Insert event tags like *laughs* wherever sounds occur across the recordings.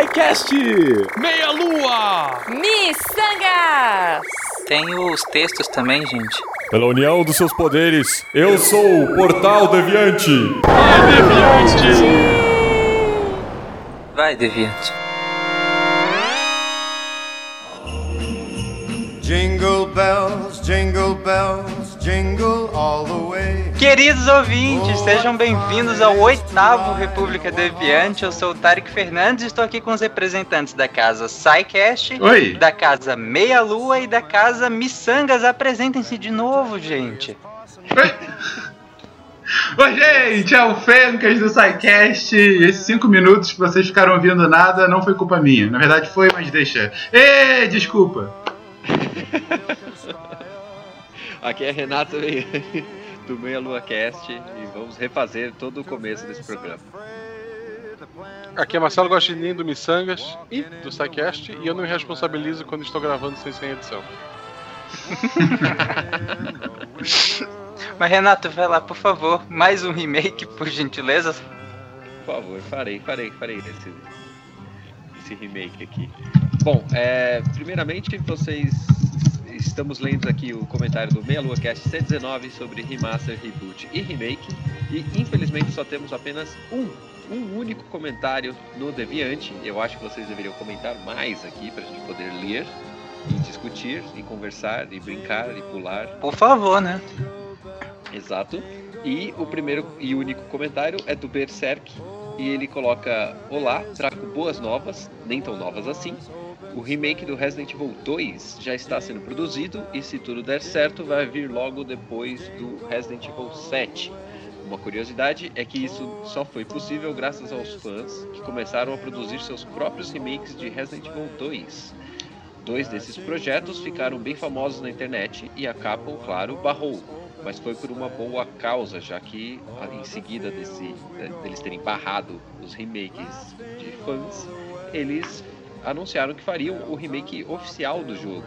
SciCast! Meia Lua! Miçangas! Tem os textos também, gente. Pela união dos seus poderes, eu sou o Portal Deviante! Vai, Deviante! Vai, Deviante. Jingle bells, jingle bells, jingle all the way. Queridos ouvintes, sejam bem-vindos ao oitavo República Deviante. Eu sou o Tarek Fernandes e estou aqui com os representantes da casa SciCast, Oi. da casa Meia Lua e da casa Missangas. Apresentem-se de novo, gente. Oi. Oi, gente, é o Fencas do SciCast. Esses cinco minutos que vocês ficaram ouvindo nada não foi culpa minha. Na verdade foi, mas deixa. Ê, desculpa. Aqui é Renato do Meia Lua Cast e vamos refazer todo o começo desse programa. Aqui é Marcelo Guaxinim do Missangas e do SciCast e eu não me responsabilizo quando estou gravando sem sem edição. *laughs* Mas Renato, vai lá, por favor. Mais um remake, por gentileza. Por favor, farei, farei, farei esse, esse remake aqui. Bom, é, primeiramente vocês estamos lendo aqui o comentário do Meia Lua Cast 119 sobre remaster, reboot e remake e infelizmente só temos apenas um, um único comentário no Deviante. Eu acho que vocês deveriam comentar mais aqui para a gente poder ler e discutir e conversar e brincar e pular. Por favor, né? Exato. E o primeiro e único comentário é do Berserk. E ele coloca: Olá, trago boas novas, nem tão novas assim. O remake do Resident Evil 2 já está sendo produzido e, se tudo der certo, vai vir logo depois do Resident Evil 7. Uma curiosidade é que isso só foi possível graças aos fãs que começaram a produzir seus próprios remakes de Resident Evil 2. Dois desses projetos ficaram bem famosos na internet e a Capcom, claro, barrou, mas foi por uma boa causa, já que em seguida desse, deles terem barrado os remakes de fãs, eles anunciaram que fariam o remake oficial do jogo.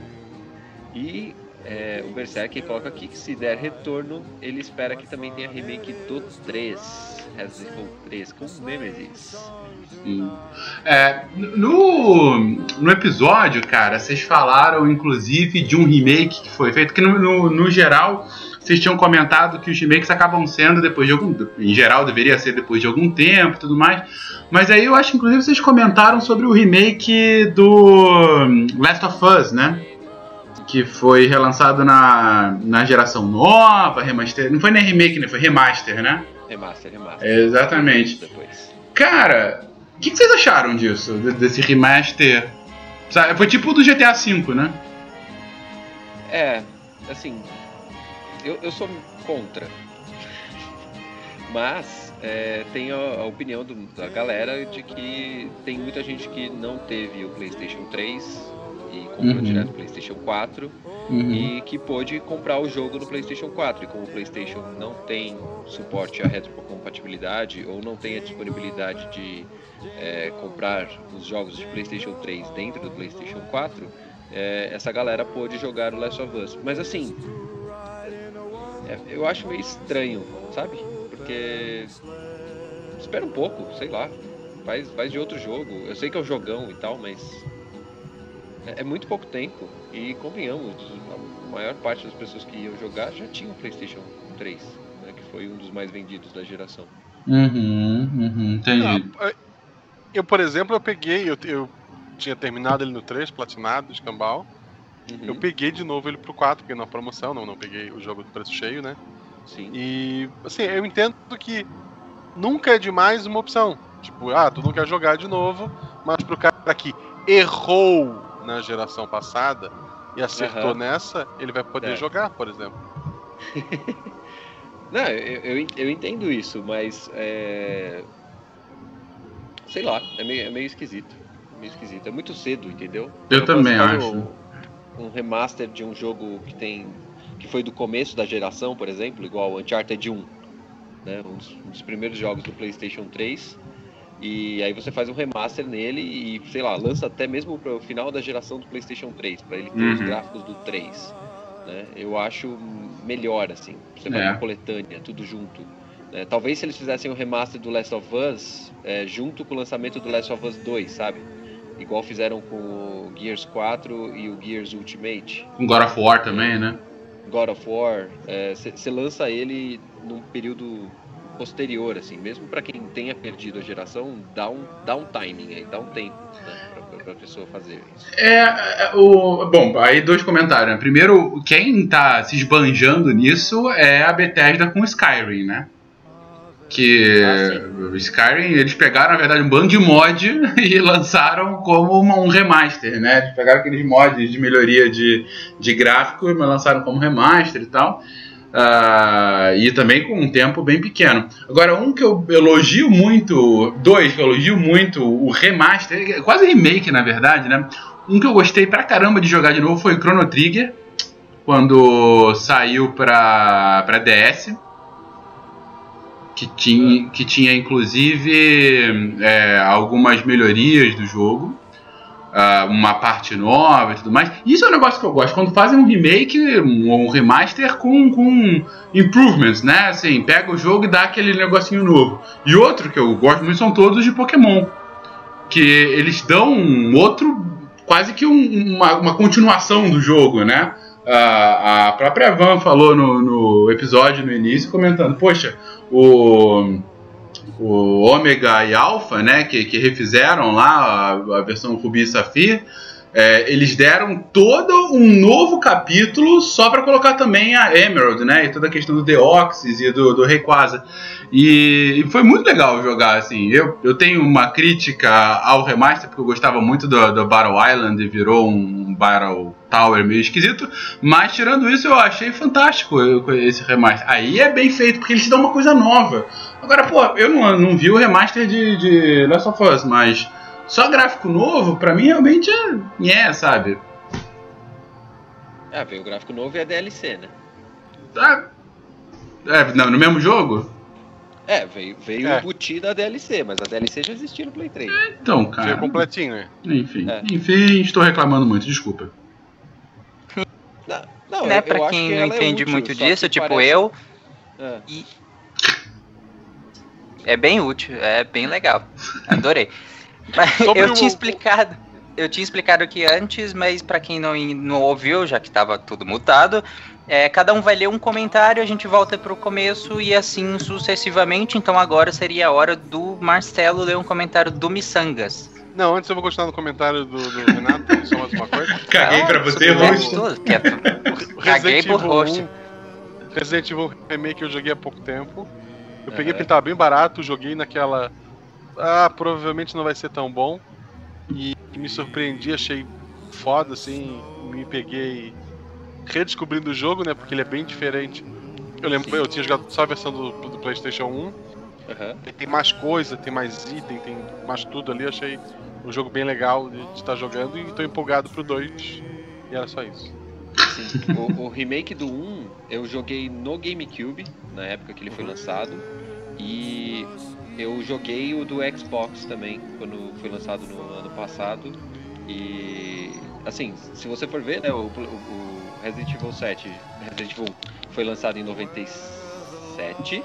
E é, o Berserk coloca aqui que se der retorno, ele espera que também tenha remake do 3, Resident Evil 3, com Nemesis. Sim. É, no, no episódio, cara, vocês falaram inclusive de um remake que foi feito, que no, no, no geral vocês tinham comentado que os remakes acabam sendo depois de algum. Em geral, deveria ser depois de algum tempo e tudo mais. Mas aí eu acho que inclusive vocês comentaram sobre o remake do Last of Us, né? Que foi relançado na, na geração nova, remaster. Não foi nem remake, né? Foi remaster, né? Remaster, remaster. Exatamente. Depois. Cara, o que, que vocês acharam disso? de- Desse remaster? Sabe, Foi tipo o do GTA V, né? É, assim, eu, eu sou contra. Mas é, tem a, a opinião do- da galera de que tem muita gente que não teve o PlayStation 3 e comprou Uhum. direto o PlayStation 4 Uhum. e que pôde comprar o jogo no PlayStation 4. E como o PlayStation não tem suporte à retrocompatibilidade ou não tem a disponibilidade de é, comprar os jogos de PlayStation 3 dentro do PlayStation 4, é, essa galera pôde jogar o Last of Us. Mas assim, é, eu acho meio estranho, sabe? Porque espera um pouco, sei lá, faz, faz de outro jogo. Eu sei que é um jogão e tal, mas é, é muito pouco tempo. E convenhamos, a maior parte das pessoas que iam jogar já tinham o PlayStation 3, né, que foi um dos mais vendidos da geração. Uhum, uhum, entendi. Ah, Eu, por exemplo, eu peguei, eu, eu tinha terminado ele no 3, platinado, escambau. Uhum, Eu peguei de novo ele pro 4, porque na promoção, não, não peguei o jogo do preço cheio, né? Sim. E, assim, eu entendo que nunca é demais uma opção. Tipo, ah, tu não quer jogar de novo, mas pro cara que errou na geração passada e acertou Aham. nessa, ele vai poder É. jogar, por exemplo. *laughs* Não, eu, eu, eu entendo isso, mas é. Sei lá, é meio, é meio esquisito. Meio esquisito. É muito cedo, entendeu? Eu Não também acho. Um remaster de um jogo que tem. que foi do começo da geração, por exemplo, igual o Uncharted 1. Né? Um, dos, um dos primeiros jogos do Playstation 3. E aí você faz um remaster nele e, sei lá, lança até mesmo para o final da geração do PlayStation 3, para ele ter os Uhum. gráficos do 3. Né? Eu acho melhor, assim. Você faz É. uma coletânea, tudo junto. É, talvez se eles fizessem o remaster do Last of Us é, junto com o lançamento do Last of Us 2, sabe? Igual fizeram com o Gears 4 e o Gears Ultimate. Com God of War também, né? God of War, você lança ele num período posterior, assim, mesmo para quem tenha perdido a geração, dá um, dá um timing aí, dá um tempo né, pra, pra pessoa fazer isso. É, é, o, bom, aí dois comentários. Né? Primeiro, quem tá se esbanjando nisso é a Bethesda com Skyrim, né? Que o Skyrim, eles pegaram, na verdade, um bando de mod *laughs* e lançaram como uma- um remaster, né? Eles pegaram aqueles mods de melhoria de, de gráfico e lançaram como remaster e tal. Ah, e também com um tempo bem pequeno. Agora, um que eu elogio muito, dois que eu elogio muito, o remaster, quase remake na verdade, né? Um que eu gostei pra caramba de jogar de novo foi o Chrono Trigger, quando saiu pra, pra DS. Que tinha, que tinha inclusive é, algumas melhorias do jogo ah, uma parte nova e tudo mais. Isso é um negócio que eu gosto. Quando fazem um remake, um, um remaster com, com improvements, né? Assim, pega o jogo e dá aquele negocinho novo. E outro que eu gosto muito são todos de Pokémon. Que eles dão um outro, quase que um- uma, uma continuação do jogo, né? Ah, a própria Van falou no, no episódio no início, comentando: Poxa, o o Ômega e Alpha, né, que, que refizeram lá a, a versão Ruby e Safir, é, eles deram todo um novo capítulo só para colocar também a Emerald, né, e toda a questão do Deoxys e do, do Rayquaza. E, e foi muito legal jogar, assim. Eu, eu tenho uma crítica ao remaster, porque eu gostava muito do, do Battle Island e virou um Battle Tower meio esquisito, mas tirando isso eu achei fantástico esse remaster. Aí é bem feito, porque eles te dão uma coisa nova. Agora, pô, eu não, não vi o remaster de, de Last of Us, mas só gráfico novo, pra mim realmente é, é sabe? Ah, veio o gráfico novo e a DLC, né? Ah, é, não, no mesmo jogo? É, veio, veio É. o booty da DLC, mas a DLC já existia no Play 3. Então, cara. Veio completinho, né? Enfim, É. enfim, estou reclamando muito, desculpa. Não, não, né, acho quem que não é entende útil, muito disso, tipo parece- eu, É. é bem útil, é bem legal. Adorei. *laughs* Mas Sobre eu o- tinha explicado, eu tinha explicado aqui antes, mas pra quem não, não ouviu, já que tava tudo mutado, é, cada um vai ler um comentário, a gente volta pro começo e assim sucessivamente. Então agora seria a hora do Marcelo ler um comentário do Missangas. Não, antes eu vou continuar no comentário do, do Renato, *laughs* só mais uma coisa. Caguei pra você, host. *laughs* é- Caguei Resident por Evil host. 1, Resident Evil Remake eu joguei há pouco tempo. Eu peguei Aham. porque ele tava bem barato, joguei naquela. Ah, provavelmente não vai ser tão bom. E me surpreendi, achei foda, assim. Me peguei redescobrindo o jogo, né? Porque ele é bem diferente. Eu lembro, Sim. eu tinha jogado só a versão do, do PlayStation 1. Aham. Ele tem mais coisa, tem mais item, tem mais tudo ali. Achei o jogo bem legal de estar jogando e tô empolgado pro 2. E era só isso. Sim. O, o remake do 1 eu joguei no GameCube, na época que ele foi lançado. E eu joguei o do Xbox também, quando foi lançado no ano passado. E assim, se você for ver, né, o, o- Resident Evil 7, Resident Evil 1 foi lançado em 97.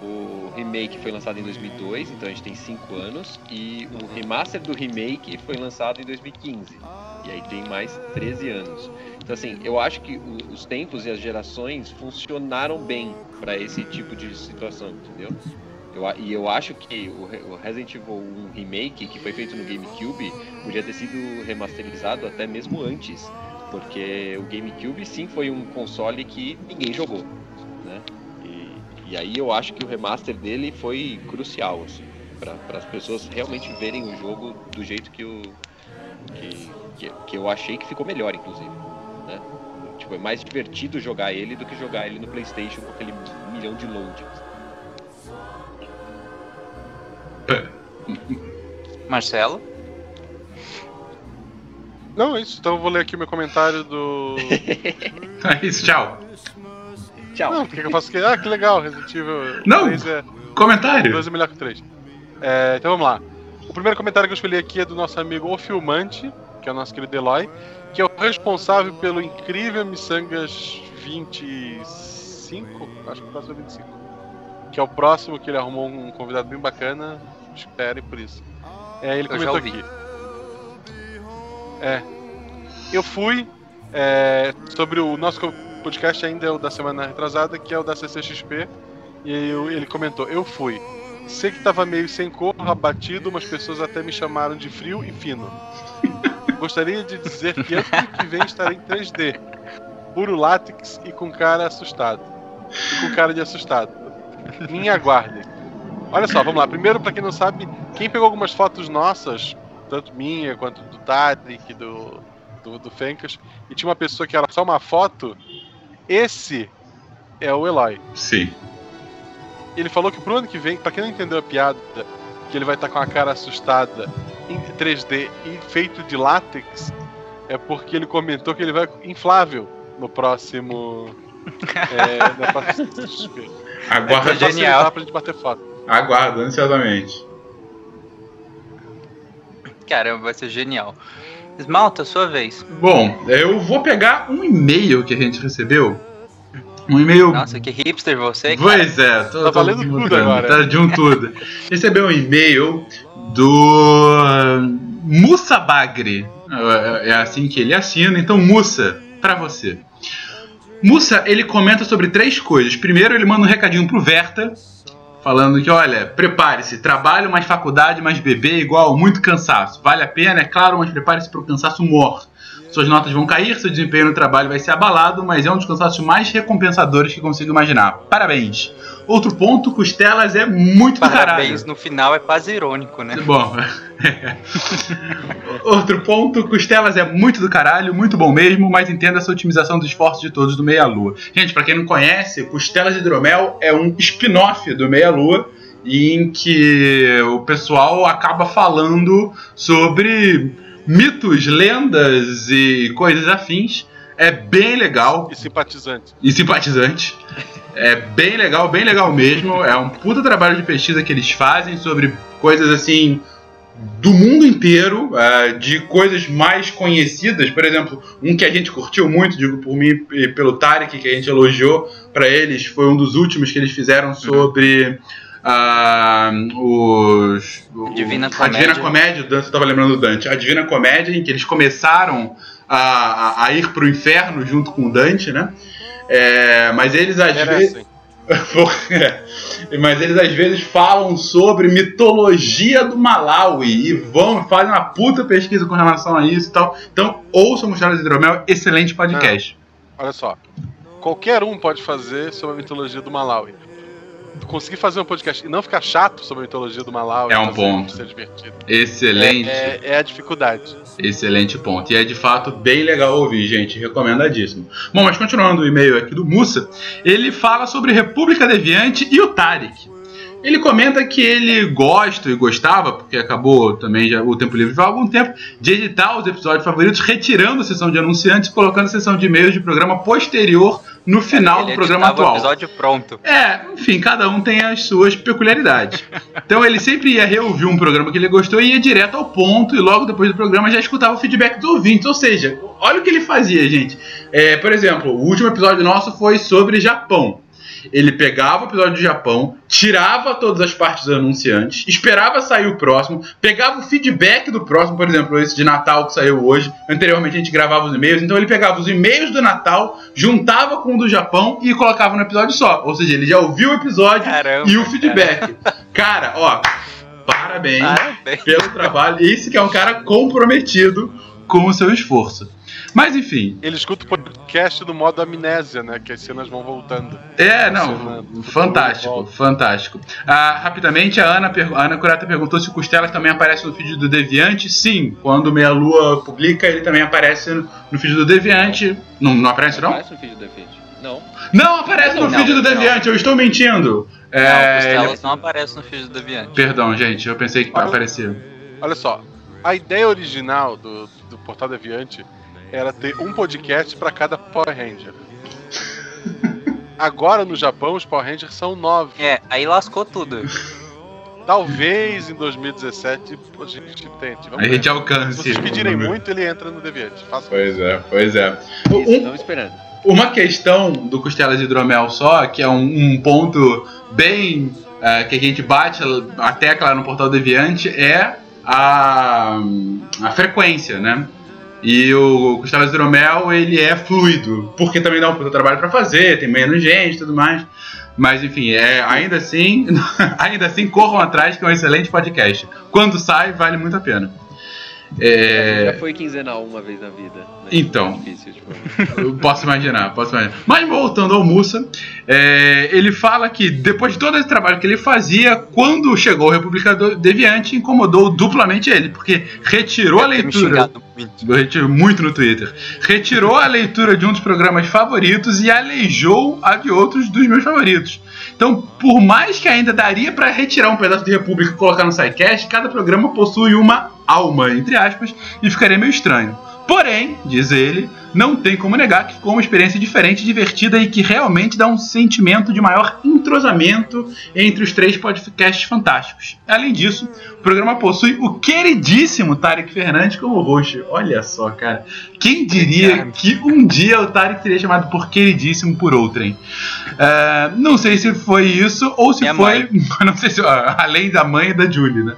O remake foi lançado em 2002, então a gente tem 5 anos. E o remaster do remake foi lançado em 2015. E aí tem mais 13 anos. Então, assim, eu acho que os tempos e as gerações funcionaram bem para esse tipo de situação, entendeu? Eu, e eu acho que o, Re- o Resident Evil 1 Remake, que foi feito no GameCube, podia ter sido remasterizado até mesmo antes. Porque o GameCube, sim, foi um console que ninguém jogou? E, aí eu acho que o remaster dele foi crucial, assim, para as pessoas realmente verem o jogo do jeito que o, que, que, que eu achei que ficou melhor, inclusive. Né? Tipo, é mais divertido jogar ele do que jogar ele no PlayStation com aquele milhão de loadings. *laughs* Marcelo? Não, é isso. Então eu vou ler aqui o meu comentário do. *laughs* É isso, tchau. Tchau. Não, que que eu faço aqui? Ah, que legal, Resident Evil Não. 3 é, Comentário. 2 é melhor que o 3. É, então vamos lá. O primeiro comentário que eu escolhi aqui é do nosso amigo O Filmante, que é o nosso querido Eloy, que é o responsável pelo incrível Missangas 25. Acho que passou 25. que é o próximo que ele arrumou um convidado bem bacana. Esperem por isso. É, ele Eu já comentou ouvi. aqui. É. Eu fui é, sobre o nosso podcast ainda é o da semana retrasada, que é o da CCXP. E eu- ele comentou, eu fui. Sei que tava meio sem cor, abatido, umas pessoas até me chamaram de frio e fino. Gostaria de dizer que ano que vem estarei em 3D. Puro látex e com cara assustado. E com cara de assustado. Me aguardem. Olha só, vamos lá. Primeiro, pra quem não sabe, quem pegou algumas fotos nossas, tanto minha quanto do Tarek, do, do, do Fencas, e tinha uma pessoa que era só uma foto, esse é o Eloy. Sim. Ele falou que pro ano que vem, pra quem não entendeu a piada, que ele vai estar com a cara assustada em 3D e feito de látex, é porque ele comentou que ele vai inflável no próximo. *laughs* é, na próxima CCXP. Aguardo, É pra genial. pra gente bater foto. aguardo ansiosamente. Caramba, vai ser genial. Esmalta, sua vez. Bom, eu vou pegar um e-mail que a gente recebeu. Um e-mail. Nossa, que hipster você, cara. Pois é, tô, Tá tô valendo tudo mudando, agora. Tá de um tudo. *laughs* Recebeu um e-mail do ah, Musa Bagre. É é assim que ele assina. Então, Musa, pra você. Musa, ele comenta sobre três coisas. Primeiro, ele manda um recadinho pro Verta, falando que, olha, prepare-se, trabalho mais faculdade mais bebê igual muito cansaço. Vale a pena, é claro, mas prepare-se para o cansaço morto. Suas notas vão cair, seu desempenho no trabalho vai ser abalado, mas é um dos cansaços mais recompensadores que consigo imaginar. Parabéns. Outro ponto, Costelas é muito do caralho. Parabéns, no final é quase irônico, né? Bom. *laughs* Outro ponto, Costelas é muito do caralho, muito bom mesmo, mas entenda essa otimização dos esforços de todos do Meia Lua. Gente, pra quem não conhece, Costelas de Hidromel é um spin-off do Meia Lua em que o pessoal acaba falando sobre mitos, lendas e coisas afins. É bem legal E simpatizante. e simpatizante. É bem legal, bem legal mesmo. É um puta trabalho de pesquisa que eles fazem sobre coisas assim do mundo inteiro, ah, de coisas mais conhecidas. Por exemplo, um que a gente curtiu muito, digo por mim e pelo Tarek, que a gente elogiou pra eles, foi um dos últimos que eles fizeram sobre. Ah, os, o- Divina a Comédia. Divina Comédia, o Dante, eu tava lembrando do Dante. A Divina Comédia, em que eles começaram a, a, a ir pro inferno junto com o Dante, né? É, mas eles às vezes. *laughs* É. Mas eles às vezes falam sobre mitologia do Malawi e vão fazem uma puta pesquisa com relação a isso e tal. Então, ouçam Mostradas de Hidromel, excelente podcast. Olha só. Qualquer um pode fazer sobre a mitologia do Malawi. Conseguir fazer um podcast e não ficar chato sobre a mitologia do Malawi É um ponto. Ser divertido. Excelente, É, é a dificuldade. excelente ponto. E é de fato bem legal ouvir, gente. Recomendadíssimo. Bom, mas continuando o e-mail aqui do Mussa, ele fala sobre República Deviante e o Tarek. Ele comenta que ele gosta e gostava, porque acabou também já o tempo livre há algum tempo, de editar os episódios favoritos, retirando a sessão de anunciantes e colocando a sessão de e-mails de programa posterior no final Ele do programa editava o atual. episódio pronto. É, enfim, cada um tem as suas peculiaridades. Então ele sempre ia reouvir um programa que ele gostou e ia direto ao ponto, e logo depois do programa já escutava o feedback dos ouvintes. Ou seja, olha o que ele fazia, gente. É, por exemplo, o último episódio nosso foi sobre Japão. Ele pegava o episódio do Japão, tirava todas as partes dos anunciantes, esperava sair o próximo, pegava o feedback do próximo, por exemplo, esse de Natal que saiu hoje. Anteriormente a gente gravava os e-mails, então ele pegava os e-mails do Natal, juntava com o do Japão e colocava no episódio só. Ou seja, ele já ouviu o episódio Caramba, e o feedback. Cara, ó, parabéns Parabéns. pelo trabalho. Esse que é um cara comprometido com o seu esforço. Mas enfim, Ele escuta o podcast do modo amnésia, né? Que as cenas vão voltando. é, não, Funcionando. fantástico, fantástico. Ah, rapidamente, a Ana, a Ana Curata perguntou se o Costelas também aparece no feed do Deviante. Sim, quando Meia Lua publica, ele também aparece no, no feed do Deviante. Não, não aparece, não? Aparece no vídeo do Defende. Não. Não aparece no Não, feed do não. Deviante, eu estou mentindo. não, É, Costelas ele- não aparece no feed do Deviante. Perdão, gente, eu pensei que Olha- aparecia. Olha só. A ideia original do, do Portal Deviante era ter um podcast pra cada Power Ranger. Agora no Japão os Power Rangers são nove. É, aí lascou tudo. Talvez em 2017 a gente tente. Vamos A gente ver. alcance. Se vocês pedirem muito, ele entra no Deviante. Faça Pois é, pois é. Isso, Um- estamos esperando. uma questão do Costelas de Hidromel só, que é um, um ponto bem é, que a gente bate a tecla lá no Portal Deviante, é a, a frequência, né? E o Gustavo Hidromel, ele é fluido, porque também dá um puta trabalho para fazer, tem menos gente e tudo mais. Mas enfim, é, ainda assim, *laughs* ainda assim corram atrás que é um excelente podcast. Quando sai, vale muito a pena. É... Já foi quinzenal uma vez na vida. né? Então. Difícil, tipo. Eu posso imaginar, posso imaginar. Mas voltando ao Mussa, é, ele fala que depois de todo esse trabalho que ele fazia, quando chegou o Republicador Deviante, incomodou duplamente ele, porque retirou a ter me leitura. muito. Eu retiro muito no Twitter. Retirou a leitura de um dos programas favoritos e aleijou a de outros dos meus favoritos. Então, por mais que ainda daria pra retirar um pedaço de República e colocar no SciCast, cada programa possui uma alma, entre aspas, e ficaria meio estranho. Porém, diz ele, não tem como negar que ficou uma experiência diferente, divertida e que realmente dá um sentimento de maior entrosamento entre os três podcasts fantásticos. Além disso, o programa possui o queridíssimo Tarek Fernandes como host. Olha só, cara. Quem diria que um dia o Tarek seria chamado por queridíssimo por outrem? É, não sei se foi isso ou se Minha foi. *laughs* Não sei se. Além da mãe e da Julie, né?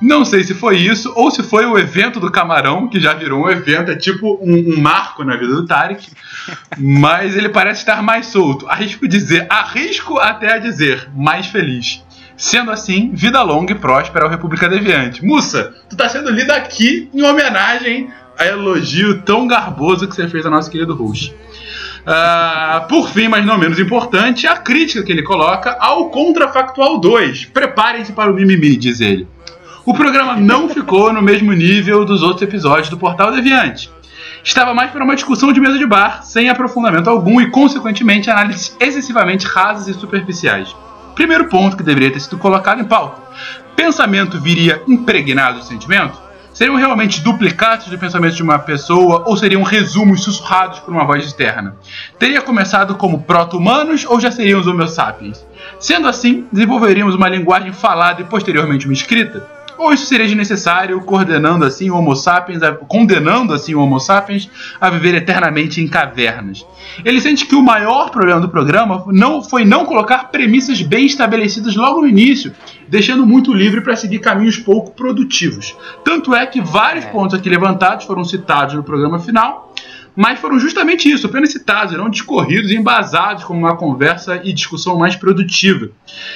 Não sei se foi isso ou se foi o evento do Camarão, que já virou um evento, é tipo um, um marco na vida do Tarek. mas ele parece estar mais solto. Arrisco dizer, arrisco até a dizer, mais feliz. Sendo assim, vida longa e próspera ao República Deviante. Mussa, tu tá sendo lido aqui em homenagem a elogio tão garboso que você fez ao nosso querido host. Ah, por fim, mas não menos importante, a crítica que ele coloca ao Contrafactual 2. Preparem-se para o mimimi, diz ele. O programa não ficou no mesmo nível dos outros episódios do Portal Deviante. Estava mais para uma discussão de mesa de bar, sem aprofundamento algum e, consequentemente, análises excessivamente rasas e superficiais. Primeiro ponto que deveria ter sido colocado em pauta: pensamento viria impregnado de sentimento? Seriam realmente duplicados do pensamento de uma pessoa ou seriam resumos sussurrados por uma voz externa? Teria começado como proto-humanos ou já seriam os Homo sapiens? Sendo assim, desenvolveríamos uma linguagem falada e posteriormente uma escrita? Ou isso seria desnecessário, coordenando assim o Homo sapiens, a- condenando assim o Homo sapiens a viver eternamente em cavernas? Ele sente que o maior problema do programa não foi não colocar premissas bem estabelecidas logo no início, deixando muito livre para seguir caminhos pouco produtivos. Tanto é que vários pontos aqui levantados foram citados no programa final, mas foram justamente isso, apenas citados, não discorridos e embasados como uma conversa e discussão mais produtiva.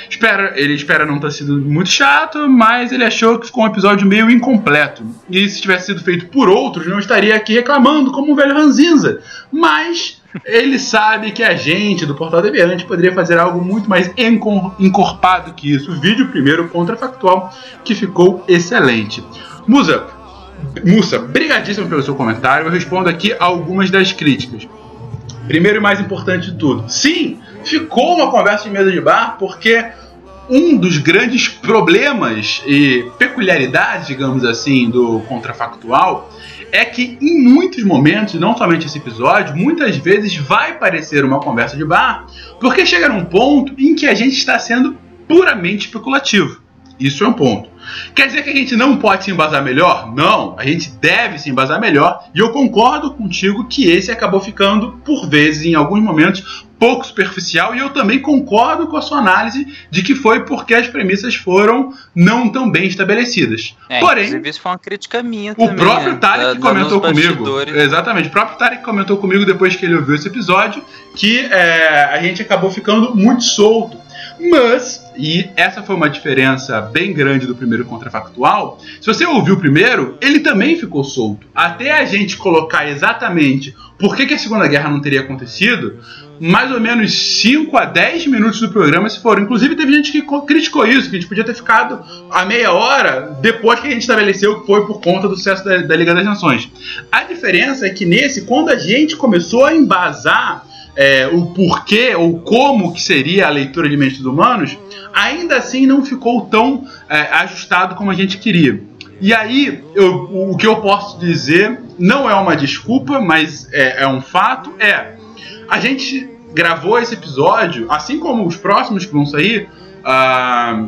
Espera, ele espera não ter sido muito chato, mas ele achou que ficou um episódio meio incompleto. E se tivesse sido feito por outros, não estaria aqui reclamando como um velho ranzinza. Mas ele sabe que a gente do Portal Deviante poderia fazer algo muito mais encor- encorpado que isso. O vídeo primeiro contrafactual, que ficou excelente. Musa, Musa, brigadíssimo pelo seu comentário. Eu respondo aqui algumas das críticas. Primeiro e mais importante de tudo. Sim, ficou uma conversa de mesa de bar porque um dos grandes problemas e peculiaridades, digamos assim, do contrafactual é que em muitos momentos, não somente esse episódio, muitas vezes vai parecer uma conversa de bar, porque chega num ponto em que a gente está sendo puramente especulativo. Isso é um ponto. Quer dizer que a gente não pode se embasar melhor? Não, a gente deve se embasar melhor. E eu concordo contigo que esse acabou ficando, por vezes, em alguns momentos, pouco superficial. E eu também concordo com a sua análise de que foi porque as premissas foram não tão bem estabelecidas. É, Porém, isso foi uma crítica minha o também. próprio né? Tarek Da- da- comentou comigo. Exatamente. O próprio Tarek comentou comigo depois que ele ouviu esse episódio que é, a gente acabou ficando muito solto. Mas, e essa foi uma diferença bem grande do primeiro contrafactual, se você ouviu o primeiro, ele também ficou solto. Até a gente colocar exatamente por que, que a Segunda Guerra não teria acontecido, mais ou menos 5 a 10 minutos do programa se foram. Inclusive, teve gente que co- criticou isso, que a gente podia ter ficado a meia hora depois que a gente estabeleceu que foi por conta do sucesso da, da Liga das Nações. A diferença é que nesse, quando a gente começou a embasar é, o porquê ou como que seria a leitura de mentes humanos, ainda assim não ficou tão é, ajustado como a gente queria. E aí, eu- o que eu posso dizer não é uma desculpa, mas é, é um fato, é a gente gravou esse episódio, assim como os próximos que vão sair, ah,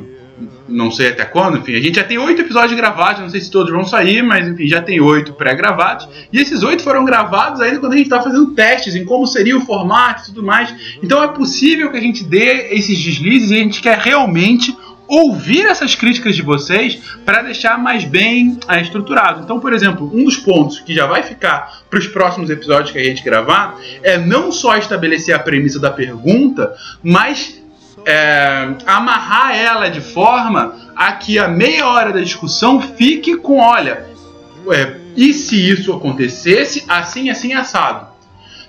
não sei até quando, enfim, a gente já tem oito episódios gravados, não sei se todos vão sair, mas enfim, já tem oito pré-gravados. E esses oito foram gravados ainda quando a gente estava fazendo testes em como seria o formato e tudo mais. Então é possível que a gente dê esses deslizes e a gente quer realmente ouvir essas críticas de vocês para deixar mais bem é, estruturado. Então, por exemplo, um dos pontos que já vai ficar para os próximos episódios que a gente gravar é não só estabelecer a premissa da pergunta, mas é, amarrar ela de forma a que a meia hora da discussão fique com, olha, é, e se isso acontecesse, assim, assim, assado.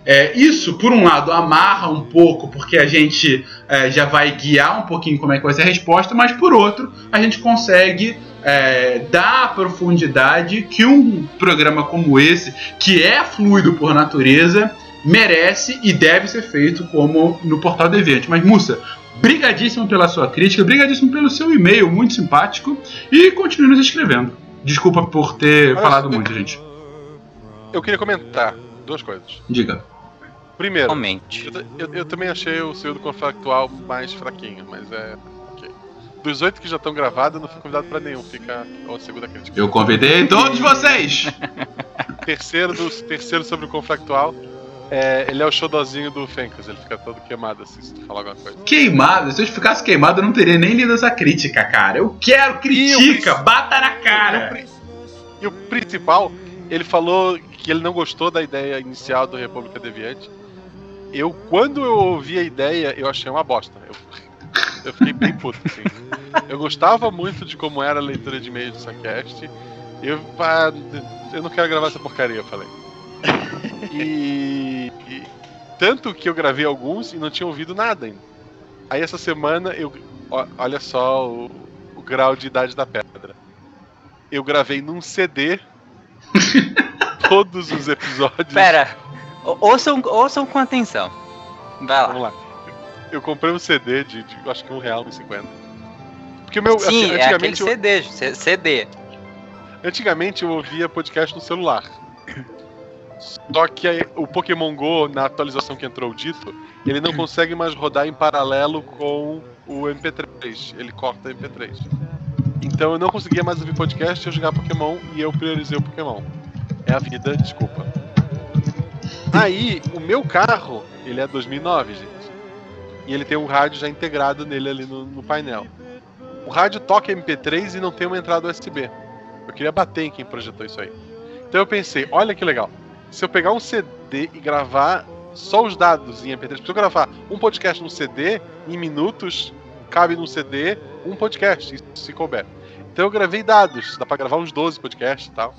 É, isso, por um lado, amarra um pouco, porque a gente é, já vai guiar um pouquinho como é que vai ser a resposta, mas por outro, a gente consegue é, dar a profundidade que um programa como esse, que é fluido por natureza, merece e deve ser feito como no Portal Deviante. Mas, Mussa, brigadíssimo pela sua crítica, brigadíssimo pelo seu e-mail muito simpático e continue nos escrevendo. Desculpa por ter Olha, falado eu- muito, gente. Eu queria comentar duas coisas. Diga. Primeiro, Comente. eu, eu- eu também achei o seu do Confactual mais fraquinho, mas é. ok. Dos oito que já estão gravados, eu não fui convidado pra nenhum, fica a segunda crítica. Eu convidei todos vocês! *laughs* Terceiro, do, terceiro sobre o Confactual, é, ele é o xodozinho do Fencas, ele fica todo queimado assim, se tu falar alguma coisa. Queimado, se eu ficasse queimado, eu não teria nem lido essa crítica, cara. Eu quero critica, Isso. bata na E o, cara. e o principal, ele falou que ele não gostou da ideia inicial do República Deviante. Eu, quando eu ouvi a ideia, eu achei uma bosta. Eu, eu fiquei bem puto, assim. Eu gostava muito de como era a leitura de e-mails do Sacast. Eu, ah, eu não quero gravar essa porcaria, eu falei. E, e tanto que eu gravei alguns e não tinha ouvido nada ainda. Aí essa semana eu. ó, Olha só o, o grau de idade da pedra. Eu gravei num CD *laughs* todos os episódios. Pera, ou- ouçam, ouçam com atenção. Vai lá. Vamos lá. Eu comprei um CD de, de eu acho que um real e cinquenta. Porque o meu. Sim, assim, é aquele antigamente, eu, CD, C- CD. antigamente eu ouvia podcast no celular. Só que aí, o Pokémon Go, na atualização que entrou dito, ele não consegue mais rodar em paralelo com o MP3. Ele corta MP3. Então eu não conseguia mais ouvir podcast, eu jogar Pokémon e eu priorizei o Pokémon. É a vida, desculpa. Aí, o meu carro, ele é 2009, gente. E ele tem um rádio já integrado nele ali no, no painel. O rádio toca MP3 e não tem uma entrada USB. Eu queria bater em quem projetou isso aí. Então eu pensei, olha que legal. Se eu pegar um CD e gravar só os dados em MP3, se eu gravar um podcast no CD, em minutos, cabe num CD um podcast, se couber. Então eu gravei dados, dá pra gravar uns 12 podcasts e tal.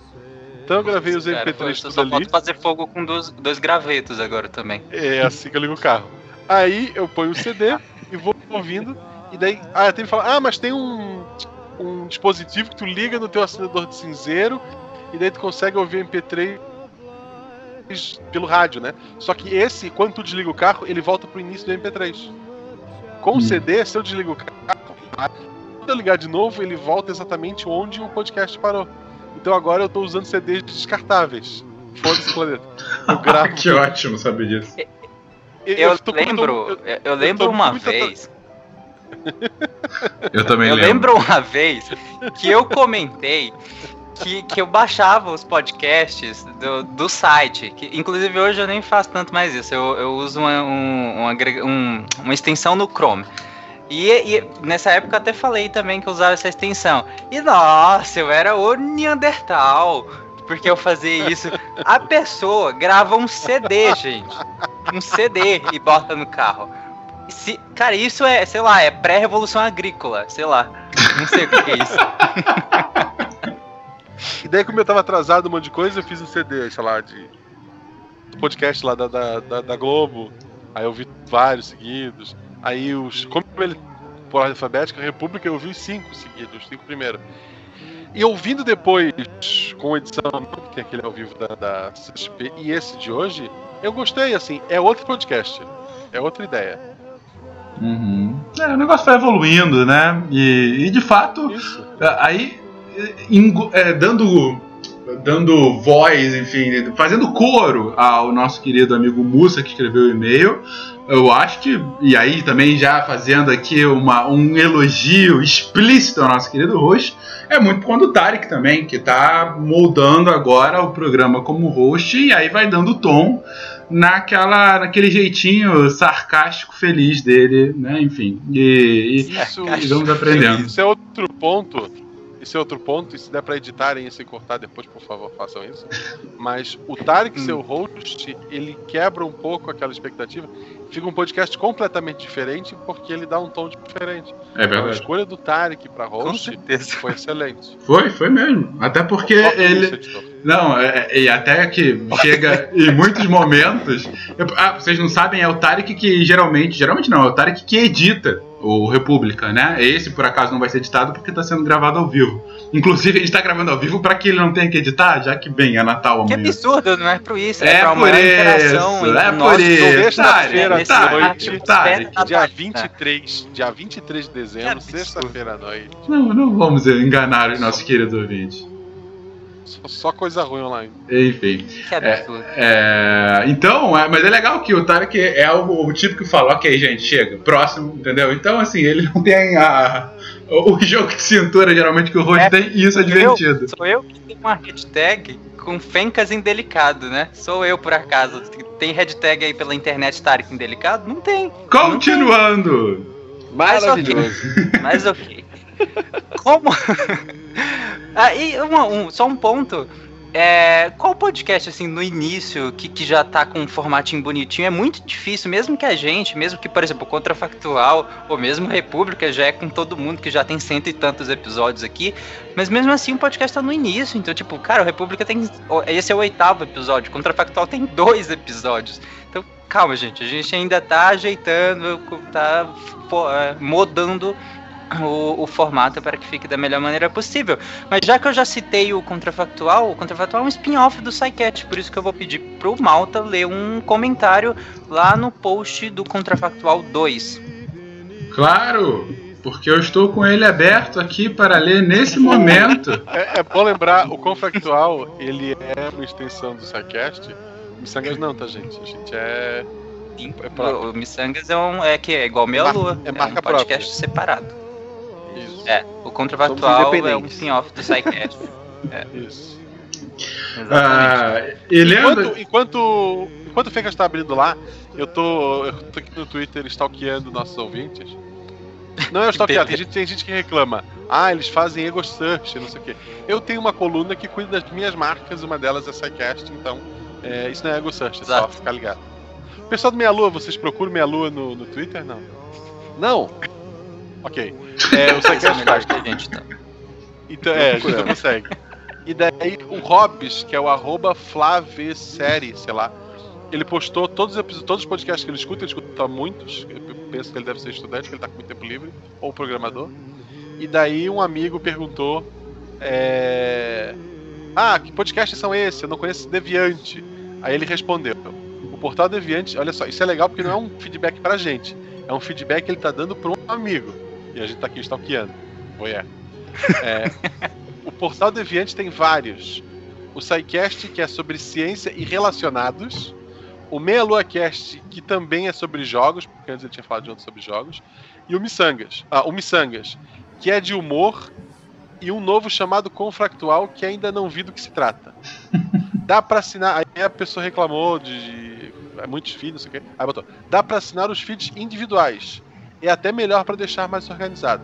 Então eu gravei os Cara, MP3 eu tudo só ali. falta fazer fogo com dois, dois gravetos agora também. É assim que eu ligo o carro. Aí eu ponho o CD e vou ouvindo. E daí. Ah, tem que falar, ah, mas tem um, um dispositivo que tu liga no teu acendedor de cinzeiro e daí tu consegue ouvir o MP3 pelo rádio, né? Só que esse, quando tu desliga o carro, ele volta pro início do MP3. Com o Hum. CD, se eu desligo o carro, quando eu ligar de novo, ele volta exatamente onde o podcast parou. Então agora eu tô usando CDs descartáveis. Foda-se o planeta. Eu *laughs* gravo. que ótimo saber disso. Eu, tô- lembro, eu- eu, eu lembro uma muito vez. Eu também Eu lembro. lembro uma vez que eu comentei que, que eu baixava os podcasts do, do site. Que, inclusive hoje eu nem faço tanto mais isso. Eu, eu uso uma, um, um agrega- um- uma extensão no Chrome. E, e nessa época eu até falei também que eu usava essa extensão. E nossa, eu era o Neandertal. Porque eu fazia isso. A pessoa grava um CD, gente. Um CD e bota no carro. Se, cara, isso é, sei lá, é pré-revolução agrícola, sei lá. Não sei o que é isso. *laughs* E daí, como eu tava atrasado um monte de coisa, eu fiz um CD, sei lá, de. do podcast lá da, da, da, da Globo. Aí eu vi vários seguidos. Aí os. Como ele. Por ordem alfabética, a República, eu vi os cinco seguidos, os cinco primeiros. E ouvindo depois, com edição, que tem aquele ao vivo da, da CSP, e esse de hoje, eu gostei, assim, é outro podcast. É outra ideia. Uhum. É, o negócio vai evoluindo, né? E, e, de fato, Isso. aí, é, dando dando voz, enfim, fazendo coro ao nosso querido amigo Mussa que escreveu o e-mail. Eu acho que, e aí também já fazendo aqui uma, um elogio explícito ao nosso querido host, é muito por conta do Tarek também, que tá moldando agora o programa como host e aí vai dando tom naquela, naquele jeitinho sarcástico feliz dele, né? Enfim, e, e, e vamos aprendendo. Isso é outro ponto. Isso é outro ponto, e se der pra editarem isso e cortar depois, por favor, façam isso. Mas o Tarek, seu host, ele quebra um pouco aquela expectativa. Fica um podcast completamente diferente porque ele dá um tom diferente. É Então, a verdade. escolha do Tarek pra Com host foi excelente. Foi, foi mesmo. Até porque ele. Não, é- é- e até que chega em muitos momentos. eu- ah, vocês não sabem, é o Tarek que geralmente. Geralmente não, é o Tarek que edita o República, né? Esse, por acaso, não vai ser editado porque tá sendo gravado ao vivo. Inclusive, a gente tá gravando ao vivo pra que ele não tenha que editar, já que bem, é Natal Que amanhã. absurdo, não é por isso, é, É pra uma por isso, é por isso. Sexta-feira, Tarek, Tarek. perto da Dia data. 23, dia 23 de dezembro, Que sexta-feira à noite. Não, não vamos enganar os nossos queridos ouvintes. Só, só coisa ruim online. Enfim. Que absurdo. É, então, é, mas é legal que o Tarek é o, o tipo que fala, ok, gente, chega, próximo, entendeu? Então, assim, ele não tem a, o jogo de cintura, geralmente, que o host É, tem, e isso é eu- divertido. Sou eu que tenho uma hashtag com fencas indelicado, né? Sou eu, por acaso. Tem hashtag aí pela internet Tarek Indelicado? Não tem. Continuando! Maravilhoso. Mas ok. Como. Aí, *laughs* uma- um- só um ponto. É, qual podcast, assim, no início, que, que já tá com um formatinho bonitinho, é muito difícil, mesmo que a gente, mesmo que, por exemplo, Contrafactual, ou mesmo República, já é com todo mundo, que já tem cento e tantos episódios aqui, mas mesmo assim o podcast tá no início, então, tipo, cara, o República tem. Esse é o oitavo episódio, Contrafactual tem dois episódios. Então, calma, gente, a gente ainda tá ajeitando, tá é, modando o, o formato para que fique da melhor maneira possível. Mas já que eu já citei o Contrafactual, o Contrafactual é um spin-off do SciCat, por isso que eu vou pedir pro Malta ler um comentário lá no post do Contrafactual 2. Claro! Porque eu estou com ele aberto aqui para ler nesse momento. *laughs* É, é bom lembrar, o Confactual, ele é uma extensão do SciCast. Missangas não, tá, gente? A gente é. Sim, É o, Missangas é, um, é que é igual Meia Mar- Lua, é é, marca um podcast própria. separado. Isso. É, o Contrafactual é um spin-off do SciCat. *laughs* Isso. Exatamente. Ah, e lembra. Enquanto, enquanto, enquanto o Fencas tá abrindo lá, eu tô, eu tô aqui no Twitter stalkeando nossos ouvintes. Não é o stalkear, tem gente, tem gente que reclama. Ah, eles fazem ego search, não sei o quê. Eu tenho uma coluna que cuida das minhas marcas, uma delas é SciCast, então é, isso não é ego search, é só ficar ligado. Pessoal do Meia Lua, vocês procuram Meia Lua no, no Twitter? Não. Não, *laughs* Ok. É, o Esse é SciCast melhor que a gente tá. Então, é, a gente não consegue. E daí o Hobbs, que é o arroba Flavesérie, sei lá, ele postou todos os, episódios, todos os podcasts que ele escuta, ele escuta muitos, eu penso que ele deve ser estudante, que ele tá com muito tempo livre, ou programador. E daí um amigo perguntou, é... ah, que podcasts são esses? Eu não conheço esse Deviante. Aí ele respondeu, o portal Deviante, olha só, isso é legal porque não é um feedback pra gente, é um feedback que ele tá dando pra um amigo. E a gente tá aqui stalkeando. Voyeur. É, o Portal Deviante tem vários. O SciCast, que é sobre ciência e relacionados. O Meia Lua Cast, que também é sobre jogos, porque antes ele tinha falado de outros sobre jogos. E o Missangas. Ah, o Missangas, que é de humor. E um novo chamado Confractual, que ainda não vi do que se trata. *laughs* Dá pra assinar. Aí a pessoa reclamou de. de é, muitos feeds, não sei o quê. Aí botou. Dá pra assinar os feeds individuais. É até melhor pra deixar mais organizado.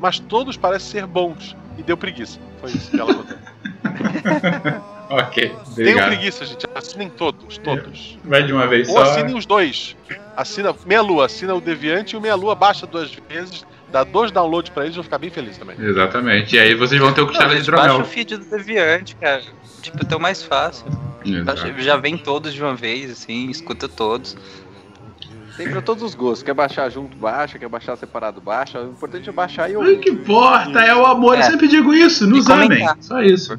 Mas todos parecem ser bons. E deu preguiça. Foi isso que ela botou. *laughs* Ok, Tenham obrigado. preguiça, gente. Assinem todos, todos. Vai de uma vez Ou só. assinem os dois. Assina Meia Lua, assina o Deviante e o Meia Lua baixa duas vezes, dá dois downloads pra eles e vão ficar bem felizes também. Exatamente. E aí vocês vão ter o Não, costela de baixa o feed do Deviante, cara. Tipo, é tão mais fácil. Exato. Já- Já vem todos de uma vez, assim, escuta todos. Tem pra todos os gostos. Quer baixar junto, baixa. Quer baixar separado, baixa. O importante é baixar e O ouvir. que importa é o amor. Eu É. sempre digo isso. Nos amem. Só isso.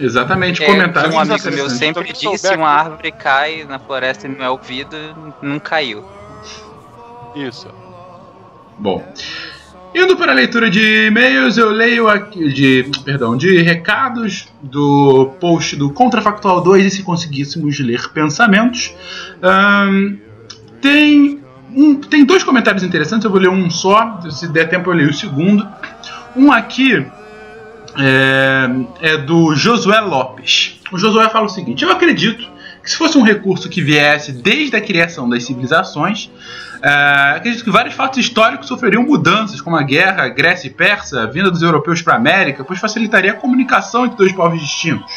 Exatamente. É, Comentários um amigo meu sempre Então, disse: uma árvore cai na floresta e não é ouvido, não caiu. Isso. Bom. Indo para a leitura de e-mails, eu leio aqui de, perdão, de recados do post do Contrafactual 2 e se conseguíssemos ler pensamentos. Ahn, tem, um, tem dois comentários interessantes, eu vou ler um só, se der tempo eu leio o segundo. Um aqui é, é do Josué Lopes. O Josué fala o seguinte: Eu acredito que se fosse um recurso que viesse desde a criação das civilizações, é, acredito que vários fatos históricos sofreriam mudanças, como a guerra Grécia e Pérsia, a vinda dos europeus para a América, pois facilitaria a comunicação entre dois povos distintos.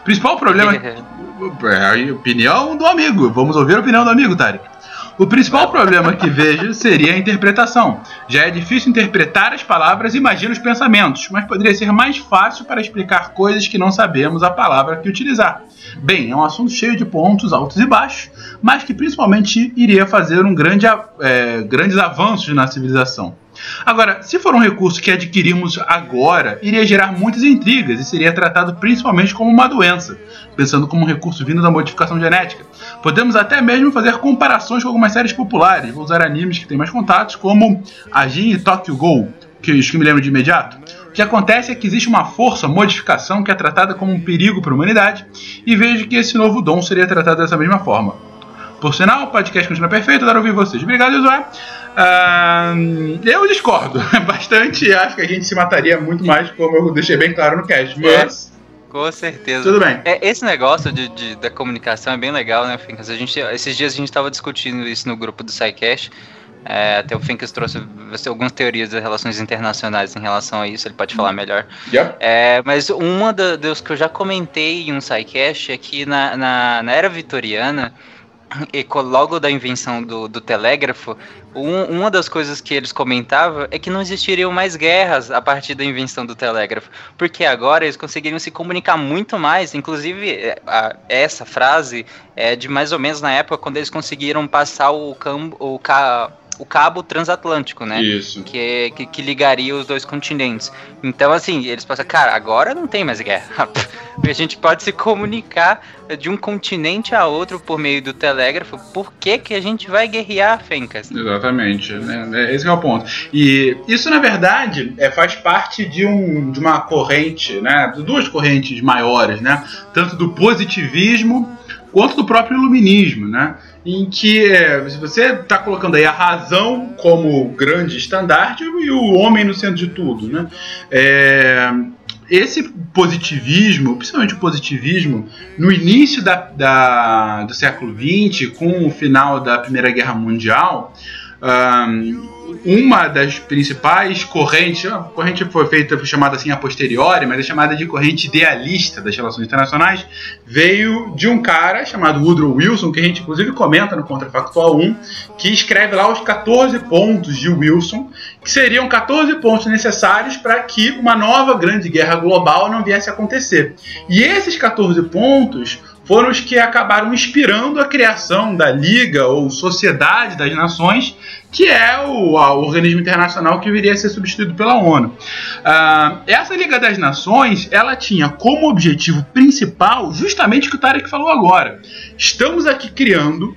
O principal problema. *laughs* É a opinião do amigo. Vamos ouvir a opinião do amigo, Tarek. O principal problema que vejo seria a interpretação. Já é difícil interpretar as palavras e imaginar os pensamentos, mas poderia ser mais fácil para explicar coisas que não sabemos a palavra que utilizar. Bem, é um assunto cheio de pontos altos e baixos, mas que principalmente iria fazer um grande, é, grandes avanços na civilização. Agora, se for um recurso que adquirimos agora, iria gerar muitas intrigas e seria tratado principalmente como uma doença, pensando como um recurso vindo da modificação genética. Podemos até mesmo fazer comparações com algumas séries populares, vou usar animes que têm mais contatos, como Ajin e Tokyo Ghoul, que os que me lembro de imediato. O que acontece é que existe uma força, modificação, que é tratada como um perigo para a humanidade, e vejo que esse novo dom seria tratado dessa mesma forma. Por sinal, o podcast continua perfeito, adoro ouvir vocês. Obrigado, Josué. Ah, eu discordo *laughs* bastante, acho que a gente se mataria muito mais, como eu deixei bem claro no cast, mas Com certeza. tudo bem. É, esse negócio de, de- da comunicação é bem legal, né, Fincas? A gente, esses dias a gente estava discutindo isso no grupo do SciCast. É, até o Fincas trouxe algumas teorias das relações internacionais em relação a isso, ele pode falar melhor. Yep. É, mas uma da- das que eu já comentei em um SciCast é que na, na, na era vitoriana, e logo da invenção do, do telégrafo, um- uma das coisas que eles comentavam é que não existiriam mais guerras a partir da invenção do telégrafo, porque agora eles conseguiriam se comunicar muito mais. Inclusive, é, a- essa frase é de mais ou menos na época quando eles conseguiram passar o, cambo, o, ca- o cabo transatlântico, né? Isso. que, que, que ligaria os dois continentes. Então, assim, eles pensam, cara, agora não tem mais guerra. *laughs* a gente pode se comunicar de um continente a outro por meio do telégrafo. Por que, que a gente vai guerrear, Fencas? Exatamente, né? É, Esse que é o ponto. E isso, na verdade, é, faz parte de, um, de uma corrente, né? De duas correntes maiores, né? Tanto do positivismo quanto do próprio iluminismo, né? Em que é, você está colocando aí a razão como grande estandarte e o homem no centro de tudo, né? É, esse positivismo, principalmente o positivismo, no início da, da- do século XX, com o final da Primeira Guerra Mundial, ahn, uma das principais correntes, a corrente foi feita, foi chamada assim a posteriori, mas é chamada de corrente idealista das relações internacionais, veio de um cara chamado Woodrow Wilson, que a gente inclusive comenta no Contrafactual 1, que escreve lá os 14 pontos de Wilson, que seriam 14 pontos necessários para que uma nova grande guerra global não viesse a acontecer. E esses 14 pontos foram os que acabaram inspirando a criação da Liga ou Sociedade das Nações, que é o, o organismo internacional que viria a ser substituído pela ONU. Ah, essa Liga das Nações, ela tinha como objetivo principal justamente o que o Tarek falou agora. Estamos aqui criando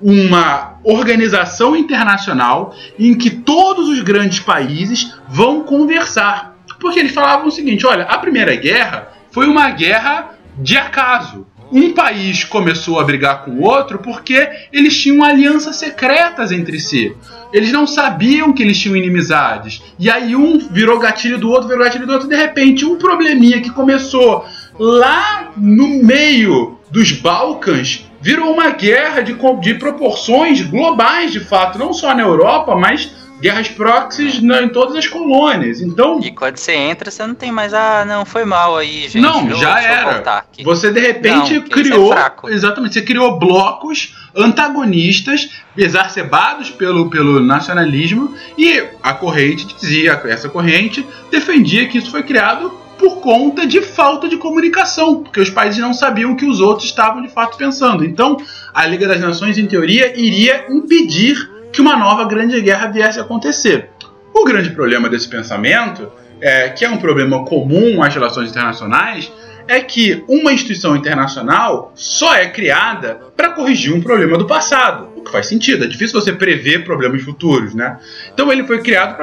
uma organização internacional em que todos os grandes países vão conversar. Porque eles falavam o seguinte: olha, a Primeira Guerra foi uma guerra de acaso. Um país começou a brigar com o outro porque eles tinham alianças secretas entre si. Eles não sabiam que eles tinham inimizades. E aí um virou gatilho do outro, virou gatilho do outro. De repente, um probleminha que começou lá no meio dos Balcãs virou uma guerra de, de proporções globais, de fato, não só na Europa, mas guerras proxies na- em todas as colônias. Então, E quando você entra, você não tem mais, ah, não, foi mal aí, gente. Não, eu- já era. você de repente Não, é criou. fraco. exatamente, você criou blocos antagonistas, exacerbados pelo, pelo nacionalismo, e a corrente dizia, essa corrente defendia que isso foi criado por conta de falta de comunicação, porque os países não sabiam o que os outros estavam de fato pensando. Então, a Liga das Nações, em teoria, iria impedir que uma nova grande guerra viesse a acontecer. O grande problema desse pensamento, é, que é um problema comum às relações internacionais, é que uma instituição internacional só é criada para corrigir um problema do passado, o que faz sentido. É difícil você prever problemas futuros, né? Então ele foi criado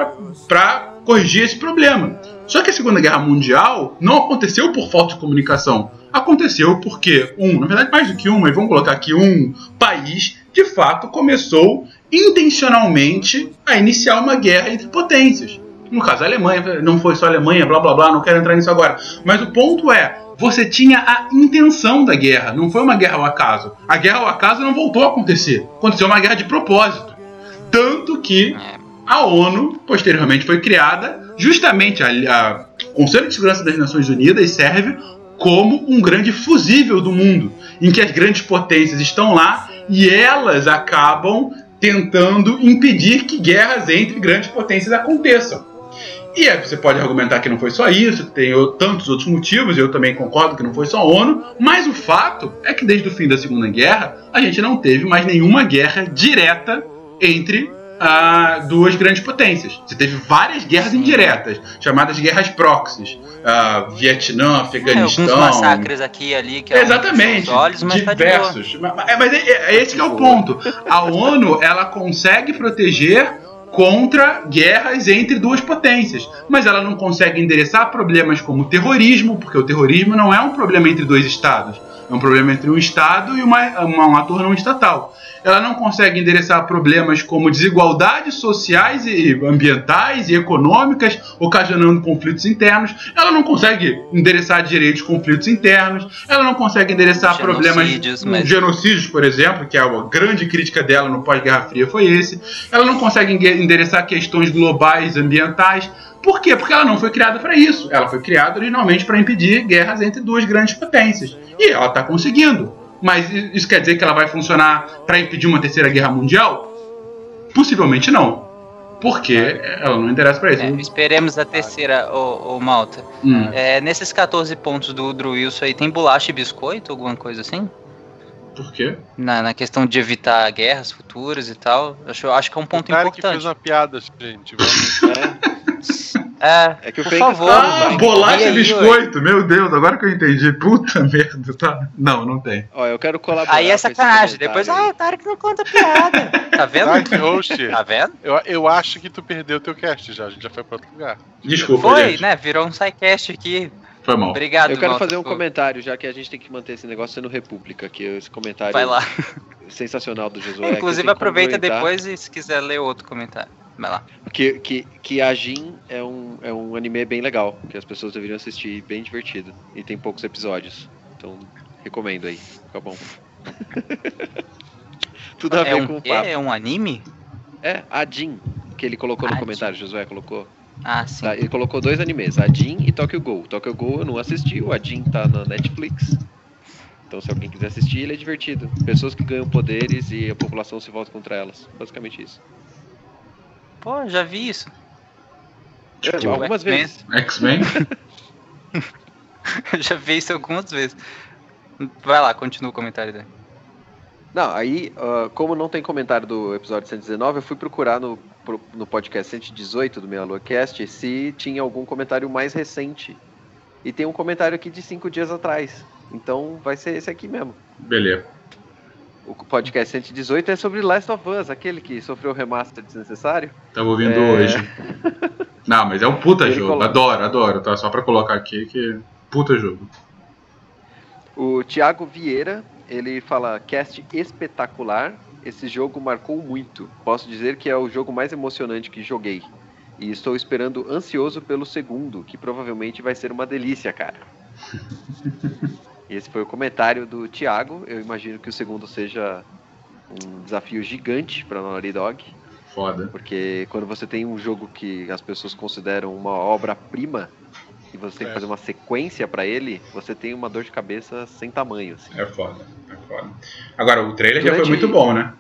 para corrigir esse problema. Só que a Segunda Guerra Mundial não aconteceu por falta de comunicação. Aconteceu porque, um, na verdade mais do que um, mas vamos colocar aqui um país, de fato começou intencionalmente a iniciar uma guerra entre potências. No caso, a Alemanha, não foi só a Alemanha, blá blá blá, não quero entrar nisso agora. Mas o ponto é, você tinha a intenção da guerra, não foi uma guerra ao acaso. A guerra ao acaso não voltou a acontecer. Aconteceu uma guerra de propósito. Tanto que a ONU, posteriormente, foi criada, justamente a, a Conselho de Segurança das Nações Unidas serve como um grande fusível do mundo, em que as grandes potências estão lá e elas acabam tentando impedir que guerras entre grandes potências aconteçam. E aí você pode argumentar que não foi só isso, que tem tantos outros motivos, eu também concordo que não foi só a ONU, mas o fato é que desde o fim da Segunda Guerra a gente não teve mais nenhuma guerra direta entre ah, duas grandes potências. Você teve várias guerras indiretas, chamadas guerras proxies. Ah, Vietnã, Afeganistão. É, alguns massacres aqui e ali que é Exatamente, olhos, mas diversos. Tá mas, mas é, é, esse que é o ponto. A ONU ela consegue proteger contra guerras entre duas potências, mas ela não consegue endereçar problemas como terrorismo, porque o terrorismo não é um problema entre dois estados, é um problema entre um estado e uma, uma, um ator não estatal. Ela não consegue endereçar problemas como desigualdades sociais e ambientais e econômicas, ocasionando conflitos internos, ela não consegue endereçar direitos conflitos internos, ela não consegue endereçar problemas mas... genocídios, por exemplo, que é a grande crítica dela no pós-Guerra Fria foi esse, ela não consegue endereçar questões globais ambientais, por quê? Porque ela não foi criada para isso. Ela foi criada originalmente para impedir guerras entre duas grandes potências. E ela está conseguindo. Mas isso quer dizer que ela vai funcionar para impedir uma terceira guerra mundial? Possivelmente não. Porque ela não interessa para isso. É, esperemos a terceira, ô, Malta. Hum. É, nesses 14 pontos do Drew Wilson aí, tem bolacha e biscoito, alguma coisa assim? Por quê? Na, na questão de evitar guerras futuras e tal. Acho, acho que é um ponto o cara importante. que fez uma piada, gente. Vamos, né? *laughs* É, é que o por favor. Ah, bolacha e biscoito. Meu Deus, agora que eu entendi. Puta *laughs* merda, tá? Não, não tem. Ó, eu quero colaborar. Aí é sacanagem. Depois, ah, o Tarek não conta piada. *laughs* Tá vendo? Dark Host. Tá vendo? Eu, eu acho que tu perdeu teu cast já. A gente já foi pra outro lugar. Desculpa, Foi, gente. né? Virou um sidecast aqui. Foi mal. Obrigado, Eu quero Malta, fazer um comentário, já que a gente tem que manter esse negócio sendo República, que esse comentário Vai lá. sensacional do Josué. Inclusive, aproveita depois e se quiser ler outro comentário. Vai lá. Que, que, que a Jin é um, é um anime bem legal, que as pessoas deveriam assistir, bem divertido. E tem poucos episódios. Então, recomendo aí. Fica bom. *laughs* Tudo a ver É um, com o papo. é um anime? É, a Jin, que ele colocou no A comentário, Josué colocou. Ah, sim. Tá, ele colocou dois animes, a Jin e Tokyo Ghoul. Tokyo Ghoul eu não assisti, o Jin tá na Netflix. Então se alguém quiser assistir, ele é divertido. Pessoas que ganham poderes e a população se volta contra elas. Basicamente isso. Pô, já vi isso. É, algumas X-Men. vezes. X-Men? *laughs* já vi isso algumas vezes. Vai lá, continua o comentário dele. Não, aí, ah, como não tem comentário do episódio 119, eu fui procurar no, pro- no podcast 118 do Meia Lua Cast se tinha algum comentário mais recente. E tem um comentário aqui de cinco dias atrás. Então vai ser esse aqui mesmo. Beleza. O podcast 118 é sobre Last of Us, aquele que sofreu remaster desnecessário. Tava ouvindo É. hoje. *laughs* Não, mas é um puta Ele jogo. coloca- Adoro, adoro, tá? Só pra colocar aqui que. Puta jogo. O Thiago Vieira, ele fala cast espetacular. Esse jogo marcou muito. Posso dizer que é o jogo mais emocionante que joguei. E estou esperando ansioso pelo segundo, que provavelmente vai ser uma delícia, cara. *laughs* Esse foi o comentário do Thiago. Eu imagino que o segundo seja um desafio gigante para Naughty Dog, Foda. porque quando você tem um jogo que as pessoas consideram uma obra-prima e você tem que É. fazer uma sequência para ele, você tem uma dor de cabeça sem tamanho. Assim. É foda. É foda. Agora, o trailer já foi Durante- muito bom, né?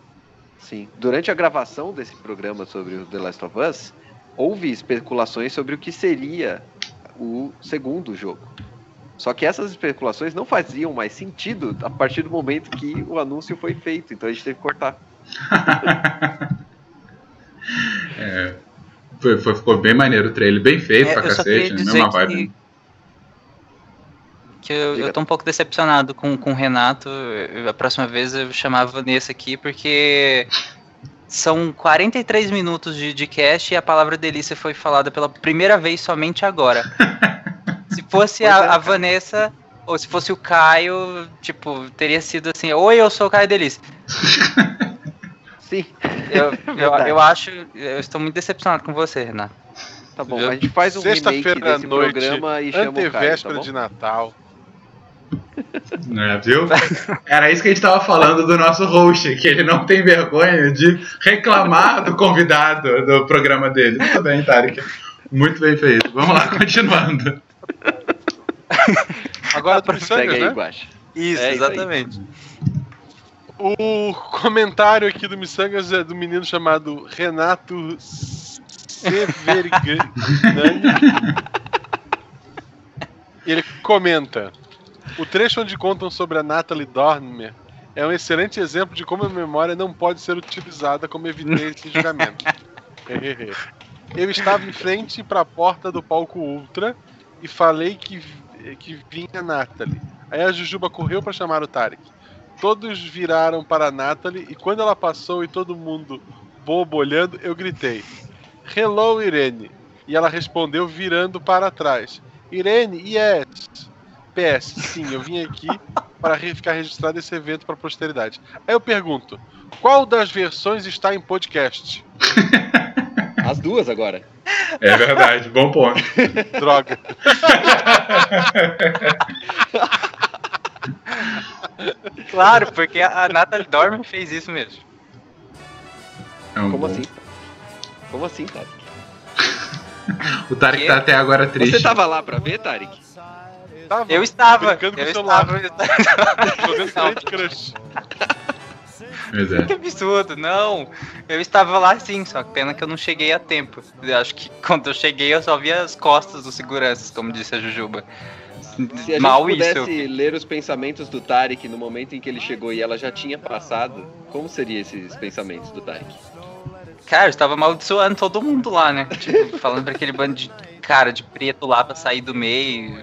Sim. Durante a gravação desse programa sobre o The Last of Us, houve especulações sobre o que seria o segundo jogo. Só que essas especulações não faziam mais sentido a partir do momento que o anúncio foi feito, então a gente teve que cortar. *laughs* É, foi, foi- ficou bem maneiro o trailer, bem feito É, pra cacete, né? mesma que, vibe. que eu, eu tô um pouco decepcionado com, com o Renato. A próxima vez eu chamava a Vanessa aqui, porque são 43 minutos de, de cast e a palavra delícia foi falada pela primeira vez somente agora. *laughs* Se fosse Pois é, a, a. Vanessa, ou se fosse o Caio, tipo, teria sido assim: Oi, eu sou o Caio Delícia. *laughs* Sim, Eu, *laughs* eu, eu acho, eu estou muito decepcionado com você, Renato. tá bom. A gente faz um remake desse noite, programa e chama o Caio, tá bom? de Natal. *laughs* É, viu? Era isso que a gente tava falando do nosso host, que ele não tem vergonha de reclamar do convidado do programa dele. Muito bem, Tarek. Muito bem feito. Vamos lá, continuando. Agora do Segue Missangas, aí né? Isso, É isso exatamente. O comentário aqui do Missangas é do menino chamado Renato Severgani. Ele comenta: O trecho onde contam sobre a Natalie Dormer é um excelente exemplo de como a memória não pode ser utilizada como evidência em julgamento. Eu estava em frente para a porta do palco Ultra e falei que, que vinha Natalie. Aí a Jujuba correu para chamar o Tarek. Todos viraram para a Natalie e quando ela passou e todo mundo bobo olhando, eu gritei: Hello, Irene. E ela respondeu virando para trás: Irene, yes. PS, sim, eu vim aqui *laughs* para ficar registrado esse evento para a posteridade. Aí eu pergunto: qual das versões está em podcast? *laughs* As duas agora. É verdade, bom ponto. *laughs* Droga. Claro, porque a Natalie Dormer fez isso mesmo. É um Como bom- assim? Como assim, Tarek? O Tarek Que? tá até agora triste. Você tava lá pra ver, Tarek? Tava Eu estava, brincando com eu o celular, estava. jogando *laughs* Candy Crush. É. *laughs* Que absurdo, não. Eu estava lá sim, só que pena que eu não cheguei a tempo. Eu acho que *laughs* quando eu cheguei eu só vi as costas dos seguranças, como disse a Jujuba. Se a Mal gente isso. pudesse ler os pensamentos do Tarek no momento em que ele chegou e ela já tinha passado, como seriam esses pensamentos do Tarek? Cara, eu estava amaldiçoando todo mundo lá, né? Tipo, *laughs* falando pra aquele bando de cara de preto lá pra sair do meio.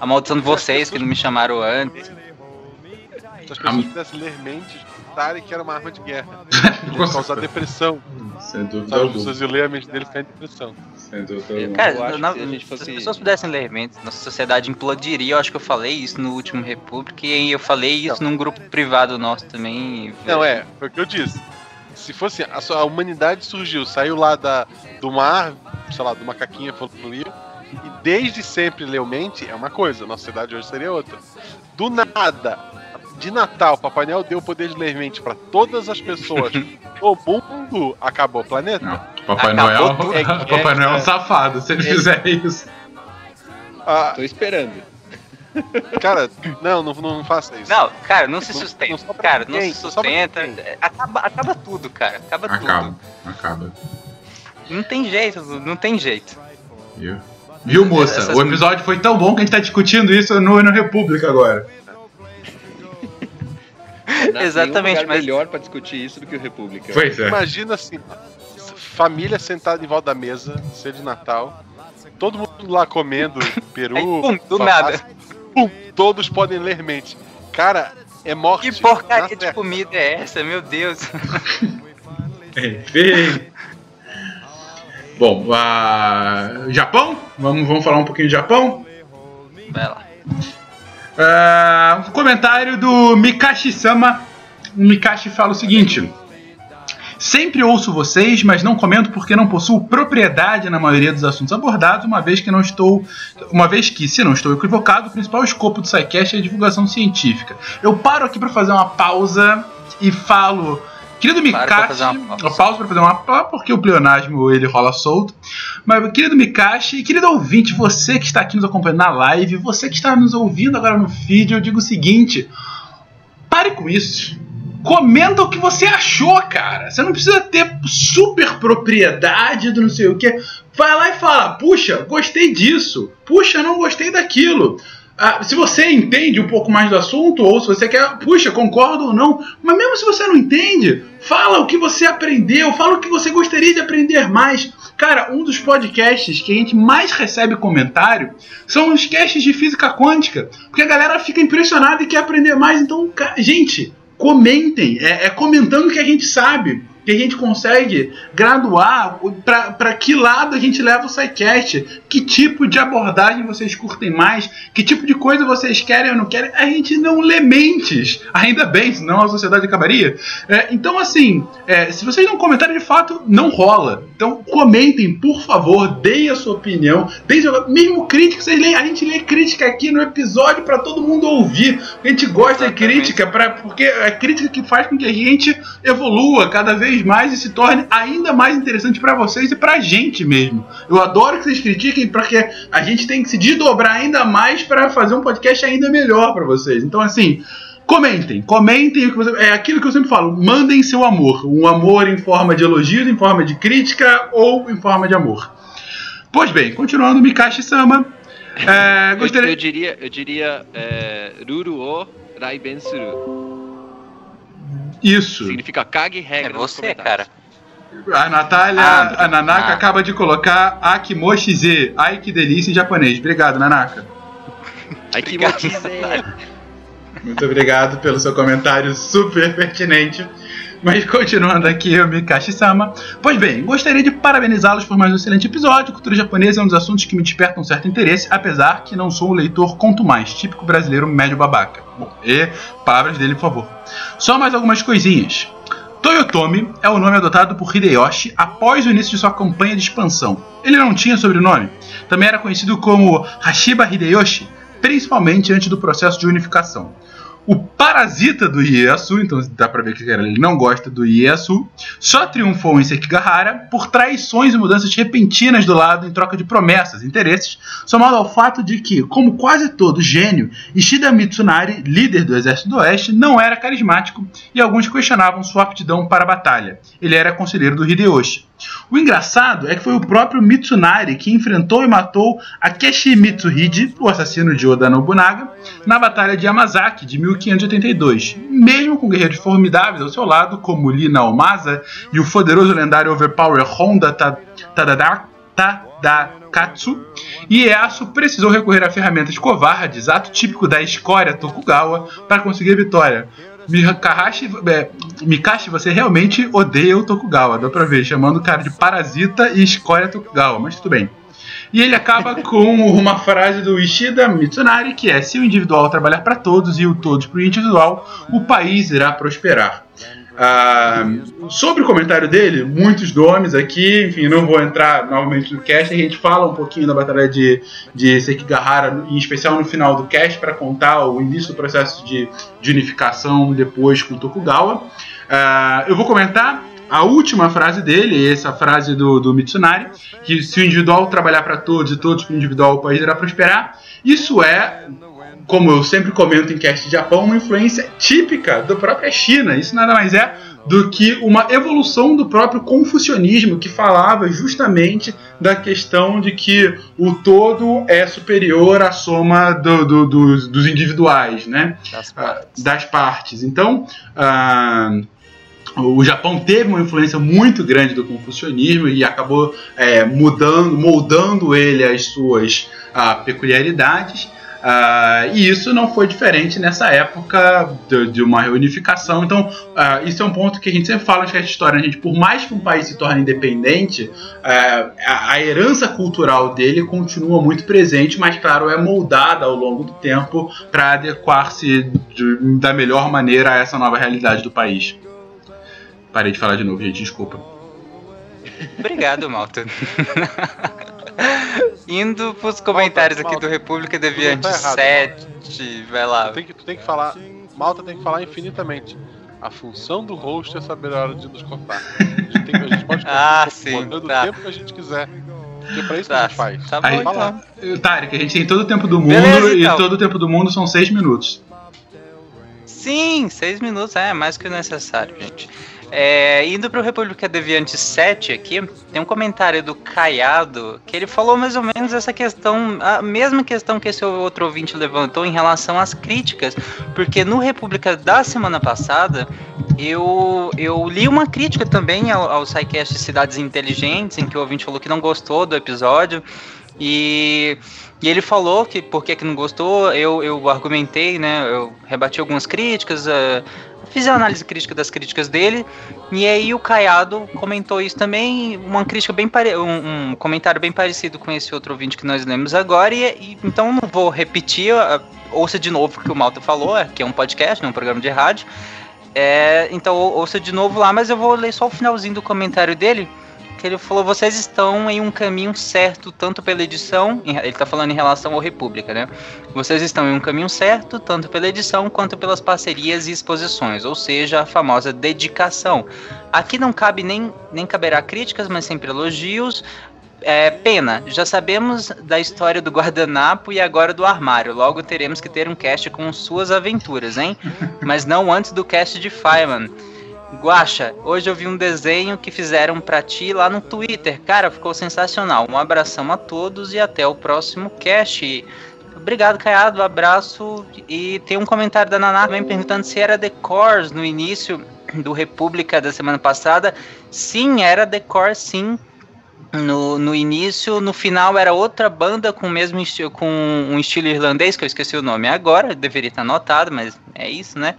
Amaldiçoando vocês que não me chamaram antes. Se as pessoas pudessem ler mentes, Tarek era uma arma de guerra. *laughs* Causar depressão. Sem dúvida Sabe, as alguma. pessoas iam ler a mente dele e ficar em depressão. Sem dúvida alguma. Cara, que se fosse- as pessoas pudessem ler mentes, nossa sociedade implodiria. Eu acho que eu falei isso no último República e eu falei isso num grupo privado nosso também. Não, é, foi o que eu disse. Se fosse. A, a humanidade surgiu, saiu lá da, do mar, sei lá, do macaquinho evoluiu. E desde sempre leu mente é uma coisa, nossa sociedade hoje seria outra. Do nada, de Natal, Papai Noel deu o poder de ler mente pra todas as pessoas do mundo, acabou o planeta. Não, Papai Acabou Noel. É, *laughs* Papai é, Noel é um é. safado se ele fizer isso. Ah, Tô esperando. cara, não, não, não faça isso. Não, cara, não se Não- sustenta. não sobra cara, não ninguém, se não sobra sustenta. Acaba, acaba tudo, cara. Acaba, Acaba, tudo. acaba. Não tem jeito, não tem jeito. Viu? Viu, moça? Essas- O episódio foi tão bom que a gente tá discutindo isso no, no República agora. Não, Exatamente, lugar mas- melhor pra discutir isso do que o República. Pois é. Imagina assim, família sentada em volta da mesa, ceia de Natal, todo mundo lá comendo *laughs* peru, Aí, pum, do nada. pum, todos podem ler mente. Cara, é morte. Que porcaria de comida é essa, meu Deus? *laughs* Enfim. Bom, a... Japão? Vamos, vamos falar um pouquinho de Japão? Vai lá. Ah, um comentário do Mikashi-sama. O Mikashi fala o seguinte: Sempre ouço vocês, mas não comento porque não possuo propriedade na maioria dos assuntos abordados, uma vez que não estou. Uma vez que, se não estou equivocado, o principal escopo do SciCast é a divulgação científica. Eu paro aqui para fazer uma pausa e falo. Querido Mikashi, eu pauso para fazer uma pausa porque o pleonasmo ele rola solto. Mas, querido Mikashi, e querido ouvinte, você que está aqui nos acompanhando na live, você que está nos ouvindo agora no feed, eu digo o seguinte: pare com isso. Comenta o que você achou, cara. Você não precisa ter super propriedade do não sei o que. Vai lá e fala: puxa, gostei disso. Puxa, não gostei daquilo. Ah, se você entende um pouco mais do assunto, ou se você quer, puxa, concordo ou não, mas mesmo se você não entende, fala o que você aprendeu, fala o que você gostaria de aprender mais. Cara, um dos podcasts que a gente mais recebe comentário são os casts de física quântica, porque a galera fica impressionada e quer aprender mais. Então, gente, comentem, é, é comentando que a gente sabe. Que a gente consegue graduar para que lado a gente leva o SciCast, que tipo de abordagem vocês curtem mais, que tipo de coisa vocês querem ou não querem. A gente não lê mentes, ainda bem, senão a sociedade acabaria. É, então, assim, é, se vocês não comentarem de fato, não rola. Então, comentem, por favor, deem a sua opinião, deem mesmo crítica, vocês leem, a gente lê crítica aqui no episódio para todo mundo ouvir. A gente gosta de Exatamente. crítica, pra, porque é a crítica que faz com que a gente evolua cada vez mais e se torne ainda mais interessante para vocês e pra gente mesmo. Eu adoro que vocês critiquem, porque a gente tem que se desdobrar ainda mais para fazer um podcast ainda melhor para vocês. Então, assim. Comentem, comentem o que você. É aquilo que eu sempre falo, mandem seu amor. Um amor em forma de elogios, em forma de crítica ou em forma de amor. Pois bem, continuando, Mikashi Sama. É, Eu, gostaria. eu diria, eu diria é, Ruru o Raiben Suru. Isso. Significa cague regra. É você, cara. A Natália, Ah, a Nanaka ah. acaba de colocar Akimoshize. Ai que delícia em japonês. Obrigado, Nanaka. *laughs* Ai que Obrigado, motize. Natália. Muito obrigado pelo seu comentário super pertinente. Mas continuando aqui, o Mikashi-sama. Pois bem, gostaria de parabenizá-los por mais um excelente episódio. Cultura japonesa é um dos assuntos que me despertam um certo interesse, apesar que não sou um leitor conto mais, típico brasileiro médio babaca. Bom, e palavras dele, por favor. Só mais algumas coisinhas. Toyotomi é o nome adotado por Hideyoshi após o início de sua campanha de expansão. Ele não tinha sobrenome. Também era conhecido como Hashiba Hideyoshi, principalmente antes do processo de unificação. O parasita do Ieyasu, então dá pra ver que ele não gosta do Ieyasu, só triunfou em Sekigahara por traições e mudanças repentinas do lado em troca de promessas e interesses, somado ao fato de que, como quase todo gênio, Ishida Mitsunari, líder do Exército do Oeste, não era carismático e alguns questionavam sua aptidão para a batalha. Ele era conselheiro do Hideyoshi. O engraçado é que foi o próprio Mitsunari que enfrentou e matou Akeshi Mitsuhide, o assassino de Oda Nobunaga, na Batalha de Yamazaki de 1582, mesmo com guerreiros formidáveis ao seu lado, como Lee Naomasa e o poderoso lendário Overpower Honda Tadakatsu, Ieyasu precisou recorrer a ferramentas covardes, ato típico da escória Tokugawa, para conseguir a vitória. Mikashi, é, Mikashi, você realmente odeia o Tokugawa, dá pra ver, chamando o cara de parasita e escória Tokugawa, mas tudo bem. E ele acaba *laughs* com uma frase do Ishida Mitsunari, que é: se o individual trabalhar para todos e o todos para o individual, o país irá prosperar. Ah, sobre o comentário dele, muitos nomes aqui, enfim, não vou entrar novamente no cast, a gente fala um pouquinho da batalha de, de Sekigahara, em especial no final do cast, para contar o início do processo de, de unificação depois com Tokugawa. Ah, eu vou comentar a última frase dele, essa frase do, do Mitsunari, que se o individual trabalhar para todos e todos para o individual, o país irá prosperar. Isso é, como eu sempre comento em cast de Japão, uma influência típica da própria China. Isso nada mais é do que uma evolução do próprio confucionismo que falava justamente da questão de que o todo é superior à soma do- do- dos, dos individuais, né? Das Ah, partes. das partes. Então, ah, o Japão teve uma influência muito grande do confucionismo e acabou é, mudando, moldando ele às suas ah, peculiaridades. Ah, e isso não foi diferente nessa época de, de uma reunificação. Então, ah, isso é um ponto que a gente sempre fala essa história, a gente, por mais que um país se torne independente, ah, a, a herança cultural dele continua muito presente, mas claro, é moldada ao longo do tempo para adequar-se de- da melhor maneira a essa nova realidade do país. Parei de falar de novo, gente, desculpa. Obrigado, Malta. *laughs* Indo pros comentários Malta, aqui Malta. do República Deviante tá errado, 7. Vai lá. Tu tem, que, tu tem que falar. Malta tem que falar infinitamente. A função do host é saber a hora de nos cortar. A gente, tem, a gente pode *laughs* Ah, continuar sim, tá. o tempo que a gente quiser. Porque é pra isso que Tá, a gente faz. tá bom Aí- Fala. então. Tarek, a gente tem todo o tempo do mundo Beleza, e então. todo o tempo do mundo são seis minutos. Sim, seis minutos é mais que o necessário, gente. É, indo pro República Deviante 7 aqui, tem um comentário do Caiado que ele falou mais ou menos essa questão, a mesma questão que esse outro ouvinte levantou em relação às críticas, porque no República da semana passada eu, eu li uma crítica também ao, ao SciCast Cidades Inteligentes, em que o ouvinte falou que não gostou do episódio. E, e ele falou que por que, que não gostou, eu, eu argumentei, né? Eu rebati algumas críticas, uh, fiz a análise crítica das críticas dele, e aí o Caiado comentou isso também, uma crítica bem pare... um, um comentário bem parecido com esse outro ouvinte que nós lemos agora, e, e então não vou repetir, ouça de novo o que o Malta falou, que é um podcast, não é um programa de rádio. É, então ouça de novo lá, mas eu vou ler só o finalzinho do comentário dele que ele falou: vocês estão em um caminho certo, tanto pela edição, ele está falando em relação ao República, né? Vocês estão em um caminho certo, tanto pela edição quanto pelas parcerias e exposições, ou seja, a famosa dedicação. Aqui não cabe nem, nem caberá críticas, mas sempre elogios. É, pena, já sabemos da história do guardanapo e agora do armário. Logo teremos que ter um cast com suas aventuras, hein? *laughs* Mas não antes do cast de Fireman. Guaxa, hoje eu vi um desenho que fizeram pra ti lá no Twitter. Cara, ficou sensacional. Um abração a todos e até o próximo cast. Obrigado, Caiado. Abraço. E tem um comentário da Naná também perguntando se era The Cores no início do República da semana passada. Sim, era The Cores, sim. No, no início, no final era outra banda com o mesmo estilo, com um estilo irlandês, que eu esqueci o nome agora, deveria estar anotado, mas é isso, né?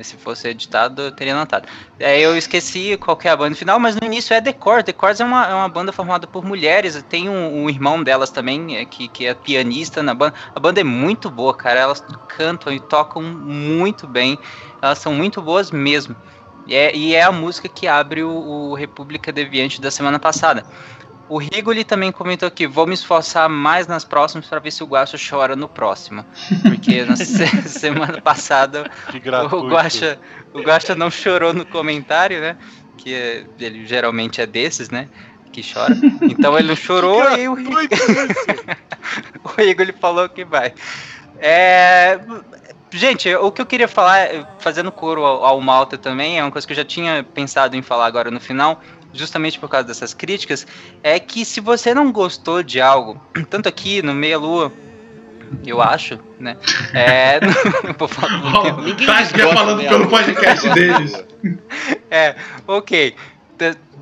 Se fosse editado, eu teria notado. Eu esqueci qual é a banda final, mas no início é The Cores. The Cores é uma, é uma banda formada por mulheres. Tem um, um irmão delas também, é, que, que é pianista na banda. A banda é muito boa, cara. Elas cantam e tocam muito bem. Elas são muito boas mesmo. E é, e é a música que abre o, o República Deviante da semana passada. O Rigoli também comentou aqui: vou me esforçar mais nas próximas para ver se o Guacha chora no próximo. Porque *laughs* na semana passada o Guacha, o Guacha não chorou no comentário, né? Que é, ele geralmente é desses, né? Que chora. Então ele não *laughs* chorou e o Rigoli, *laughs* o Rigoli falou que vai. É, gente, o que eu queria falar, fazendo coro ao, ao Malta também, é uma coisa que eu já tinha pensado em falar agora no final, justamente por causa dessas críticas, é que se você não gostou de algo, *clears throat* tanto aqui no Meia Lua, eu acho, né? É. *laughs* vou falar, ninguém tá falando pelo podcast *laughs* deles. É, ok.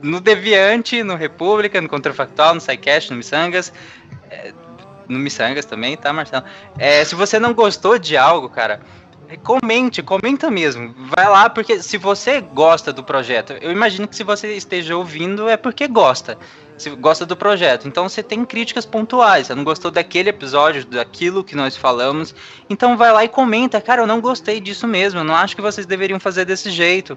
No Deviante, no República, no Contrafactual, no SciCast, no Missangas. É, no Missangas também, tá, Marcelo? É, se você não gostou de algo, cara, Comente, comenta mesmo. Vai lá, porque se você gosta do projeto, eu imagino que se você esteja ouvindo é porque gosta. Se gosta do projeto. Então você tem críticas pontuais. Você não gostou daquele episódio, daquilo que nós falamos. Então vai lá e comenta. Cara, eu não gostei disso mesmo. Eu não acho que vocês deveriam fazer desse jeito.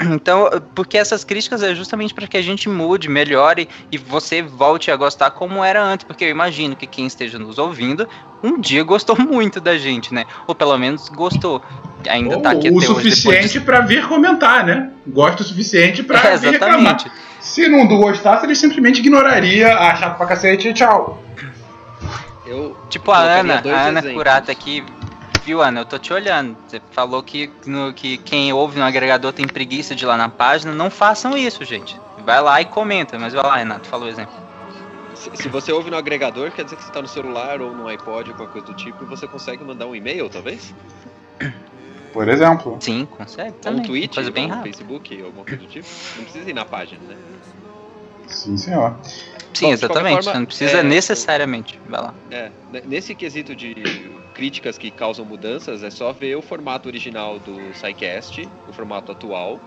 Então, porque essas críticas é justamente para que a gente mude, melhore e você volte a gostar como era antes, porque eu imagino que quem esteja nos ouvindo um dia gostou *laughs* muito da gente, né? Ou pelo menos gostou. Ainda Ou, tá aqui o até suficiente de... para vir comentar, né? Gosta o suficiente para é, *laughs* vir reclamar. Se não gostasse, ele simplesmente ignoraria, a chato pra cacete e tchau. Eu tipo a Ana, a Ana Curata aqui Viu, Ana? Eu tô te olhando. Você falou que, no, que quem ouve no agregador tem preguiça de ir lá na página. Não façam isso, gente. Vai lá e comenta. Mas vai lá, Renato, fala o exemplo. Se, se você ouve no agregador, quer dizer que você tá no celular ou no iPod ou qualquer coisa do tipo e você consegue mandar um e-mail, talvez? Por exemplo. Sim, consegue. Ou um tweet, coisa bem ou um Facebook, alguma coisa do tipo. Não precisa ir na página, né? Sim, senhor. Sim, Bom, exatamente. Forma, não precisa é, necessariamente. Vai lá. É, nesse quesito de críticas que causam mudanças, é só ver o formato original do SciCast, o formato atual,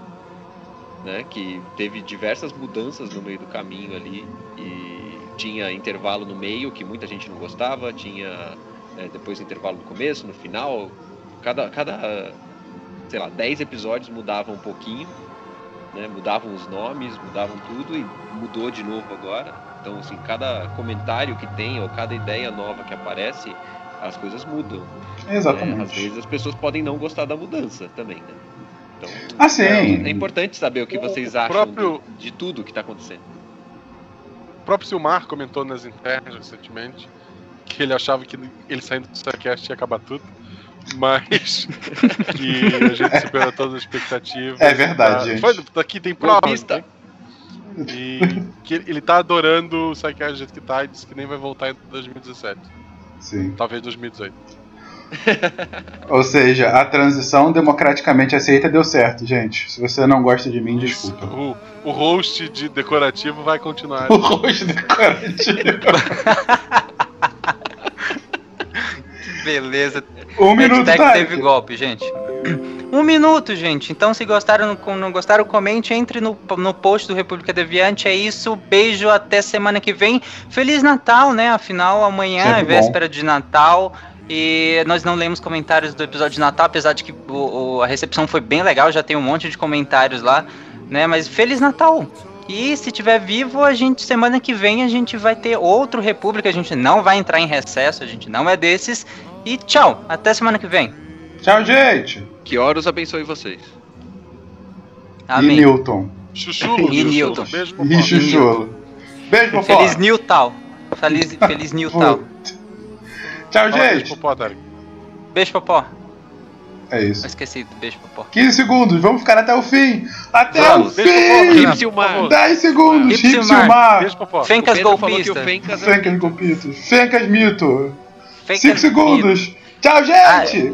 né, que teve diversas mudanças no meio do caminho ali e tinha intervalo no meio que muita gente não gostava, tinha é, depois intervalo no começo, no final, cada cada sei lá, 10 episódios mudavam um pouquinho, né, mudavam os nomes, mudavam tudo e mudou de novo agora. Então, assim, cada comentário que tem ou cada ideia nova que aparece, as coisas mudam. Exatamente. Né? Às vezes as pessoas podem não gostar da mudança também, né? Então, ah, sim. É, é importante saber o que vocês acham próprio... de, de tudo que está acontecendo. O próprio Silmar comentou nas internas recentemente que ele achava que ele saindo do Starcast ia acabar tudo, mas *laughs* que a gente superou todas as expectativas. É verdade, gente. Foi, daqui tem provas, né? E que ele tá adorando o Psycast do jeito que tá e disse que nem vai voltar em 2017. Sim. Talvez 2018. Ou seja, a transição democraticamente aceita deu certo, gente. Se você não gosta de mim, desculpa. O, o host de decorativo vai continuar. *laughs* O rosto decorativo. *laughs* Beleza. Um minuto, tá? teve golpe, gente. Um minuto, gente. Então, se gostaram, não gostaram, comente, entre no, no post do República Deviante. É isso. Beijo, até semana que vem. Feliz Natal, né? Afinal, amanhã Sempre é bom. véspera de Natal. E nós não lemos comentários do episódio de Natal, apesar de que o- o- a recepção foi bem legal, já tem um monte de comentários lá, né? Mas Feliz Natal! E se tiver vivo, a gente semana que vem a gente vai ter outro República, a gente não vai entrar em recesso, a gente não é desses. E tchau, até semana que vem. Tchau, gente. Que Horus abençoe vocês. E Amém. Newton. Chuchulo, E Chuchulo. Newton. Beijo pro E Chuchulo. Beijo, Popó. Feliz Newtal. Feliz, *laughs* feliz Newtal. Tchau, Beijo gente. pro Pó, Tarek. Beijo, Popó. É Eu isso. esqueci do beijo, Popó. 15 segundos, vamos ficar até o fim. Até Vamos, o beijo pro Pó, fim! Favor. 10 segundos, Rip Rip Silmar. Silmar. Beijo pro Pó. Fencas o Pedro falou que o golpista. Fencas é Fencas Golpitos. Fencas Mito. Fencas 5 segundos. Tchau, gente!